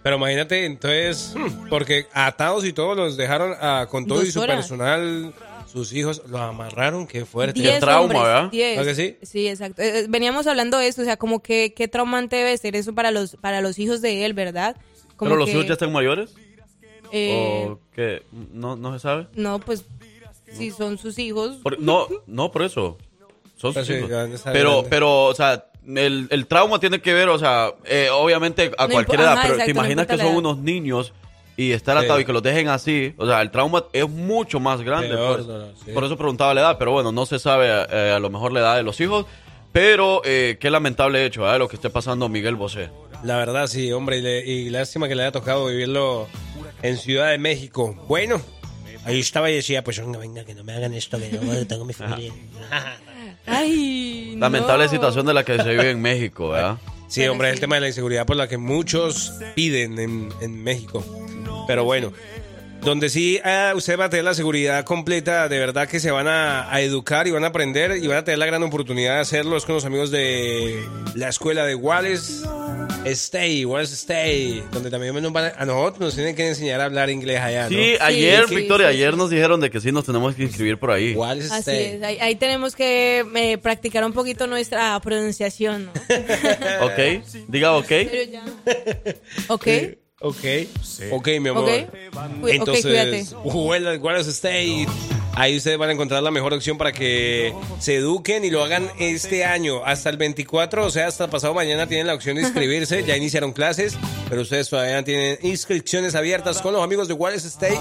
Pero imagínate, entonces, porque atados y todos los dejaron ah, con todo y su horas. personal, sus hijos, los amarraron, qué fuerte. Diez hombres, diez. ¿Ah, que sí? Sí, exacto. Eh, eh, veníamos hablando de esto, o sea, como que qué traumante debe ser eso para los para los hijos de él, ¿verdad? Como ¿Pero los que, suyos ya están mayores? Eh, ¿O qué? ¿No, no se sabe? No, pues si son sus hijos. Por- no, no, por eso. Son sus Pues sí, hijos. grande, está Pero, grande. pero, o sea, el, el trauma tiene que ver, o sea, eh, obviamente a No cualquier impo- edad, ajá, pero exacto, te no imaginas importa que la son edad. unos niños y estar Sí. atados y que los dejen así, o sea, el trauma es mucho más grande. Peor, no, no, sí. Por eso preguntaba la edad, pero bueno, no se sabe eh, a lo mejor la edad de los hijos, pero eh, qué lamentable hecho, ¿eh? lo que esté pasando Miguel Bosé. La verdad, sí, hombre, y, le- y lástima que le haya tocado vivirlo en Ciudad de México. Bueno, ahí estaba y decía, pues venga, venga, que no me hagan esto, que yo tengo mi familia. Ay, Lamentable no. situación de la que se vive en México, ¿verdad? Sí, hombre, es el tema de la inseguridad por la que muchos piden en, en México. Pero bueno, donde sí ah, usted va a tener la seguridad completa, de verdad que se van a, a educar y van a aprender y van a tener la gran oportunidad de hacerlo es con los amigos de la escuela de Wallace Stay, Wallace Stay, donde también nos van a, a nosotros nos tienen que enseñar a hablar inglés allá, ¿no? Sí, ayer, sí, Victoria, sí, ayer nos dijeron de que sí nos tenemos que inscribir por ahí. Wallace Así Stay. es, ahí, ahí tenemos que eh, practicar un poquito nuestra pronunciación, ¿no? ¿Ok? Diga ok. Pero ya. Ok. Ok, ok, mi amor. Ok. Cu- ok, Entonces, Wallace State. Ahí ustedes van a encontrar la mejor opción para que se eduquen y lo hagan este año. Hasta el 24, o sea, hasta pasado mañana tienen la opción de inscribirse. Ya iniciaron clases, pero ustedes todavía tienen inscripciones abiertas con los amigos de Wallace State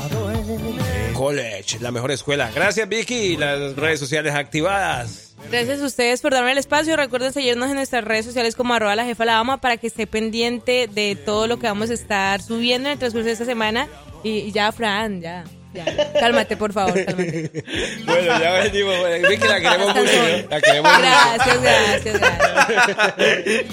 College, la mejor escuela. Gracias, Vicky. Las redes sociales activadas. Gracias a ustedes por darme el espacio. Recuerden seguirnos en nuestras redes sociales como arroba la jefa la dama para que esté pendiente de todo lo que vamos a estar subiendo en el transcurso de esta semana. Y, y ya, Fran, ya. ya. Cálmate, por favor, cálmate. Bueno, ya venimos. bueno, Vicky, la queremos mucho. ¿no? La queremos mucho. Gracias, gracias, gracias.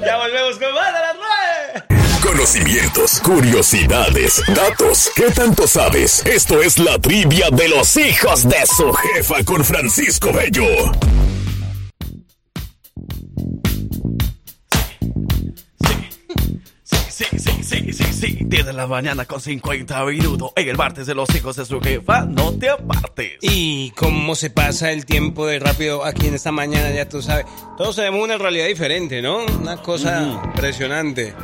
Ya volvemos con más a las nueve. Conocimientos, curiosidades, datos. ¿Qué tanto sabes? Esto es la trivia de los hijos de su jefa con Francisco Bello. Sí, sí, sí, sí, sí. 10 de la mañana con 50 minutos. En el martes de los hijos de su jefa, no te apartes. Y cómo se pasa el tiempo de rápido aquí en esta mañana, ya tú sabes. Todos tenemos una realidad diferente, ¿no? Una cosa impresionante.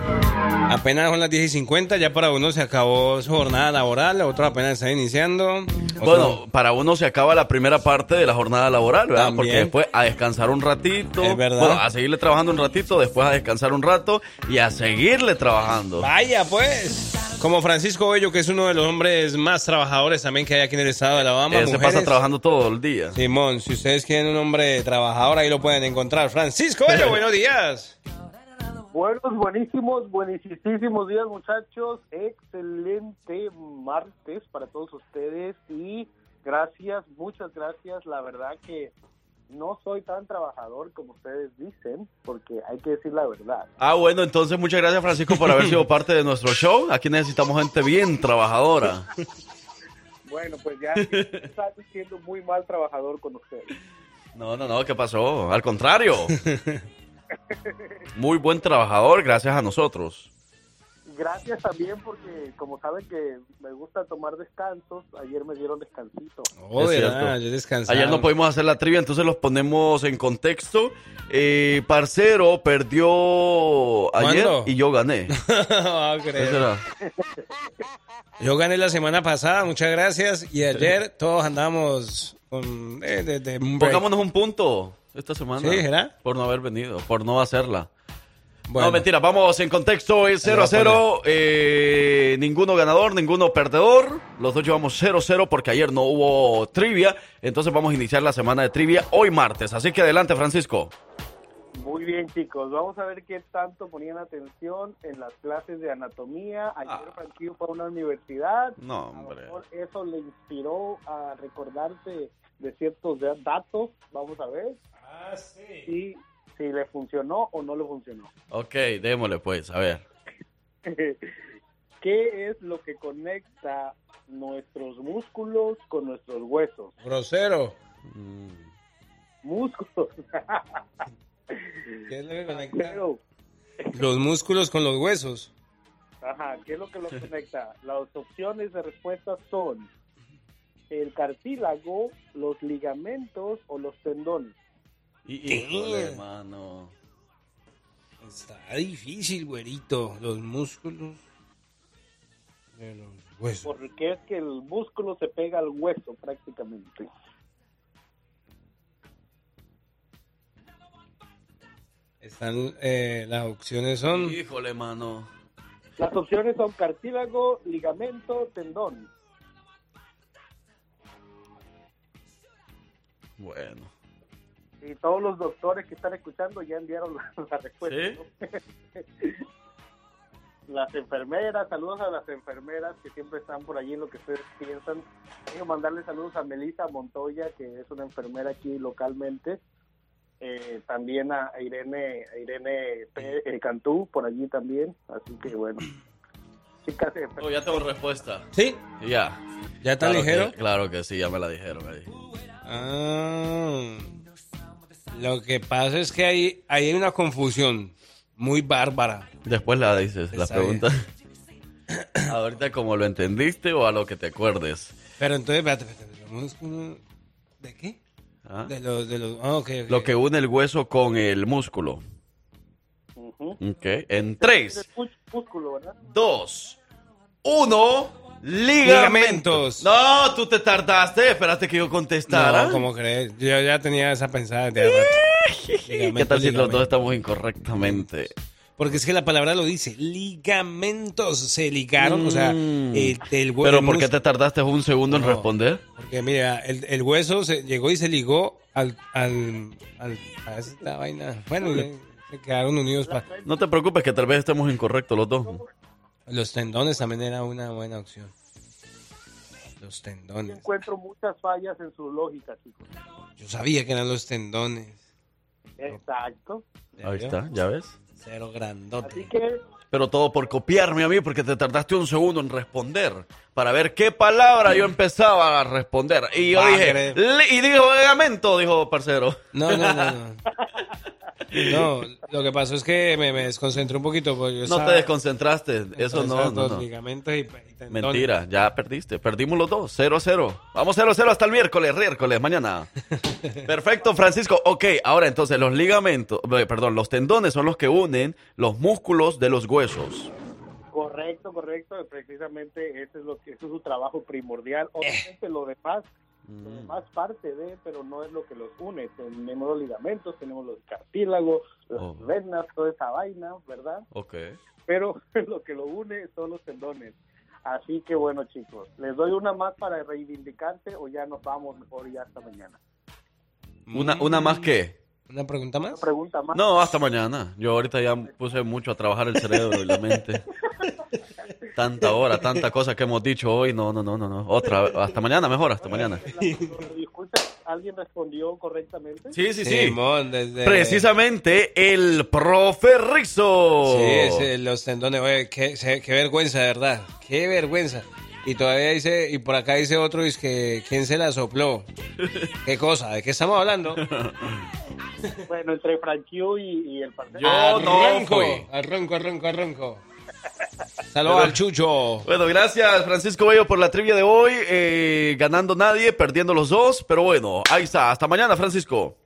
Apenas son las 10 y 50, ya para uno se acabó su jornada laboral, otro apenas está iniciando. otro- Bueno, para uno se acaba la primera parte de la jornada laboral, ¿verdad? También. Porque después a descansar un ratito. Es verdad. Bueno, a seguirle trabajando un ratito, después a descansar un rato y a seguirle trabajando. Vaya, pues. Como Francisco Bello, que es uno de los hombres más trabajadores también que hay aquí en el estado de Alabama. Él se pasa trabajando todo el día. Simón, si ustedes quieren un hombre trabajador, ahí lo pueden encontrar. Francisco Bello, buenos días. Buenos, buenísimos, buenísimos días muchachos. Excelente martes para todos ustedes y gracias, muchas gracias. La verdad que no soy tan trabajador como ustedes dicen, porque hay que decir la verdad. Ah, bueno, entonces muchas gracias Francisco por haber sido parte de nuestro show. Aquí necesitamos gente bien trabajadora. Bueno, pues ya está siendo muy mal trabajador con ustedes. No, no, no, ¿qué pasó? Al contrario. Muy buen trabajador, gracias a nosotros. Gracias también porque como saben que me gusta tomar descansos, ayer me dieron descansito. Oh, verdad, yo descansaba. Ayer no pudimos hacer la trivia, entonces los ponemos en contexto. Eh, Parcero perdió ayer ¿Cuándo? y yo gané. Creo. Eso era. Yo gané la semana pasada, muchas gracias. Y ayer todos andamos con. eh, de- de un break. Pongámonos un punto esta semana. Sí, ¿será? Por no haber venido, por no hacerla. Bueno. No, mentira, vamos en contexto, es 0 a 0. eh, ninguno ganador, ninguno perdedor. Los dos llevamos 0 a 0 porque ayer no hubo trivia. Entonces vamos a iniciar la semana de trivia hoy martes. Así que adelante, Francisco. Muy bien, chicos. Vamos a ver qué tanto ponían atención en las clases de anatomía. Ayer Franquillo fue a una universidad. No, A lo hombre. mejor eso le inspiró a recordarse de ciertos da- datos. Vamos a ver. Ah, sí. Y si le funcionó o no le funcionó. Ok, démosle pues, a ver. ¿Qué es lo que conecta nuestros músculos con nuestros huesos. Grosero. Músculos. ¿Qué es lo que conecta? Pero, Los músculos con los huesos. Ajá, ¿qué es lo que los conecta? Las opciones de respuesta son el cartílago, los ligamentos o los tendones. Híjole, hermano. Está difícil, güerito. Los músculos de los huesos. Porque es que el músculo se pega al hueso prácticamente. Están, eh, las opciones son... Híjole, mano. Las opciones son cartílago, ligamento, tendón. Bueno. Y todos los doctores que están escuchando ya enviaron la, la respuesta. ¿no? las enfermeras, saludos a las enfermeras que siempre están por allí en lo que ustedes piensan. Quiero mandarle saludos a Melissa Montoya, que es una enfermera aquí localmente. Eh, también a Irene, a Irene P- eh, Cantú, por allí también. Así que bueno. Chicas, eh, Oh, ya tengo respuesta. ¿Sí? Ya. ¿Ya está Claro ligero? que- claro que sí, ya me la dijeron ahí. Ah, lo que pasa es que hay, ahí hay una confusión muy bárbara. Después la dices, la pregunta. Ahorita como lo entendiste o a lo que te acuerdes. Pero entonces, espérate, espérate, ¿De qué? ¿Ah? De los, de los, ah, ok, ok. Lo que une el hueso con el músculo. Ok. En 3, músculo, ¿verdad? 2, 1. Ligamentos. No, tú te tardaste. Esperaste que yo contestara. No, ¿cómo crees? Yo ya tenía esa pensada rato. ¿Qué tal si los dos estamos incorrectamente? Porque es que la palabra lo dice, ligamentos se ligaron, o sea, Mm. el, el hue- Pero el ¿por qué te tardaste un segundo en responder? Porque mira, el, el hueso se llegó y se ligó al, al, al- a esta vaina. Bueno, se quedaron unidos para... No te preocupes que tal vez estemos incorrectos los dos. Los tendones también era una buena opción. Los Yo tendones. encuentro muchas fallas en su lógica, chicos. Yo sabía que eran los tendones. Exacto. Ahí está, ¿ya ves? Cero grandote. Así que Pero todo por copiarme a mí porque te tardaste un segundo en responder para ver qué palabra yo empezaba a responder. Y yo Va, dije, y dijo ligamento, dijo parcero. No, no, no, no. No, lo que pasó es que me, me desconcentré un poquito. Porque yo No estaba- te desconcentraste, eso no, no, ligamentos y. Mentira, ya perdiste. Perdimos los dos, 0 a 0. Vamos 0 a 0 hasta el miércoles, miércoles, mañana. Perfecto, Francisco. Ok, ahora entonces los ligamentos, eh, perdón, los tendones son los que unen los músculos de los huesos. Correcto, correcto. Precisamente ese es lo que ese es su trabajo primordial. Obviamente lo demás, demás parte de, pero no es lo que los une. Tenemos los ligamentos, tenemos los cartílagos, las Oh. venas, toda esa vaina, ¿verdad? Ok. Pero lo que lo une son los tendones. Así que bueno, chicos, les doy una más para reivindicarse o ya nos vamos mejor ya hasta mañana. Una, una más que. ¿Una pregunta más? Una pregunta más. No, hasta mañana. Yo ahorita ya puse mucho a trabajar el cerebro y la mente. Tanta hora, tanta cosa que hemos dicho hoy. No, no, no, no, no. Otra, hasta mañana, mejor, hasta mañana. Disculpe, ¿alguien respondió correctamente? Sí, sí, sí. Simón, desde... Precisamente el profe Rizzo. Sí, los tendones, oye, qué, vergüenza, de verdad, qué vergüenza. Y todavía dice, y por acá dice otro, es que, ¿quién se la sopló? ¿Qué cosa? ¿De qué estamos hablando? Bueno, entre Frankie y, y el parcero. Yo no arranco, fui. arranco, arranco, arranco. Saludos al Chucho. Bueno, gracias Francisco Bello por la trivia de hoy. Eh, ganando nadie, perdiendo los dos. Pero bueno, ahí está. Hasta mañana, Francisco.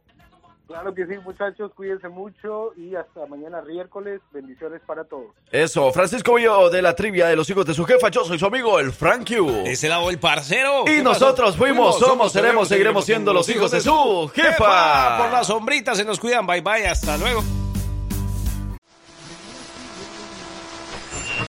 Claro que sí, muchachos, cuídense mucho y hasta mañana miércoles. Bendiciones para todos. Eso, Francisco Bello de la trivia de los hijos de su jefa. Yo soy su amigo, el Frank Q. Ese lado el parcero. Y ¿Qué nosotros pasó? fuimos, somos, seremos, seguiremos siendo los hijos de su jefa. Por las sombritas se nos cuidan. Bye bye. Hasta luego.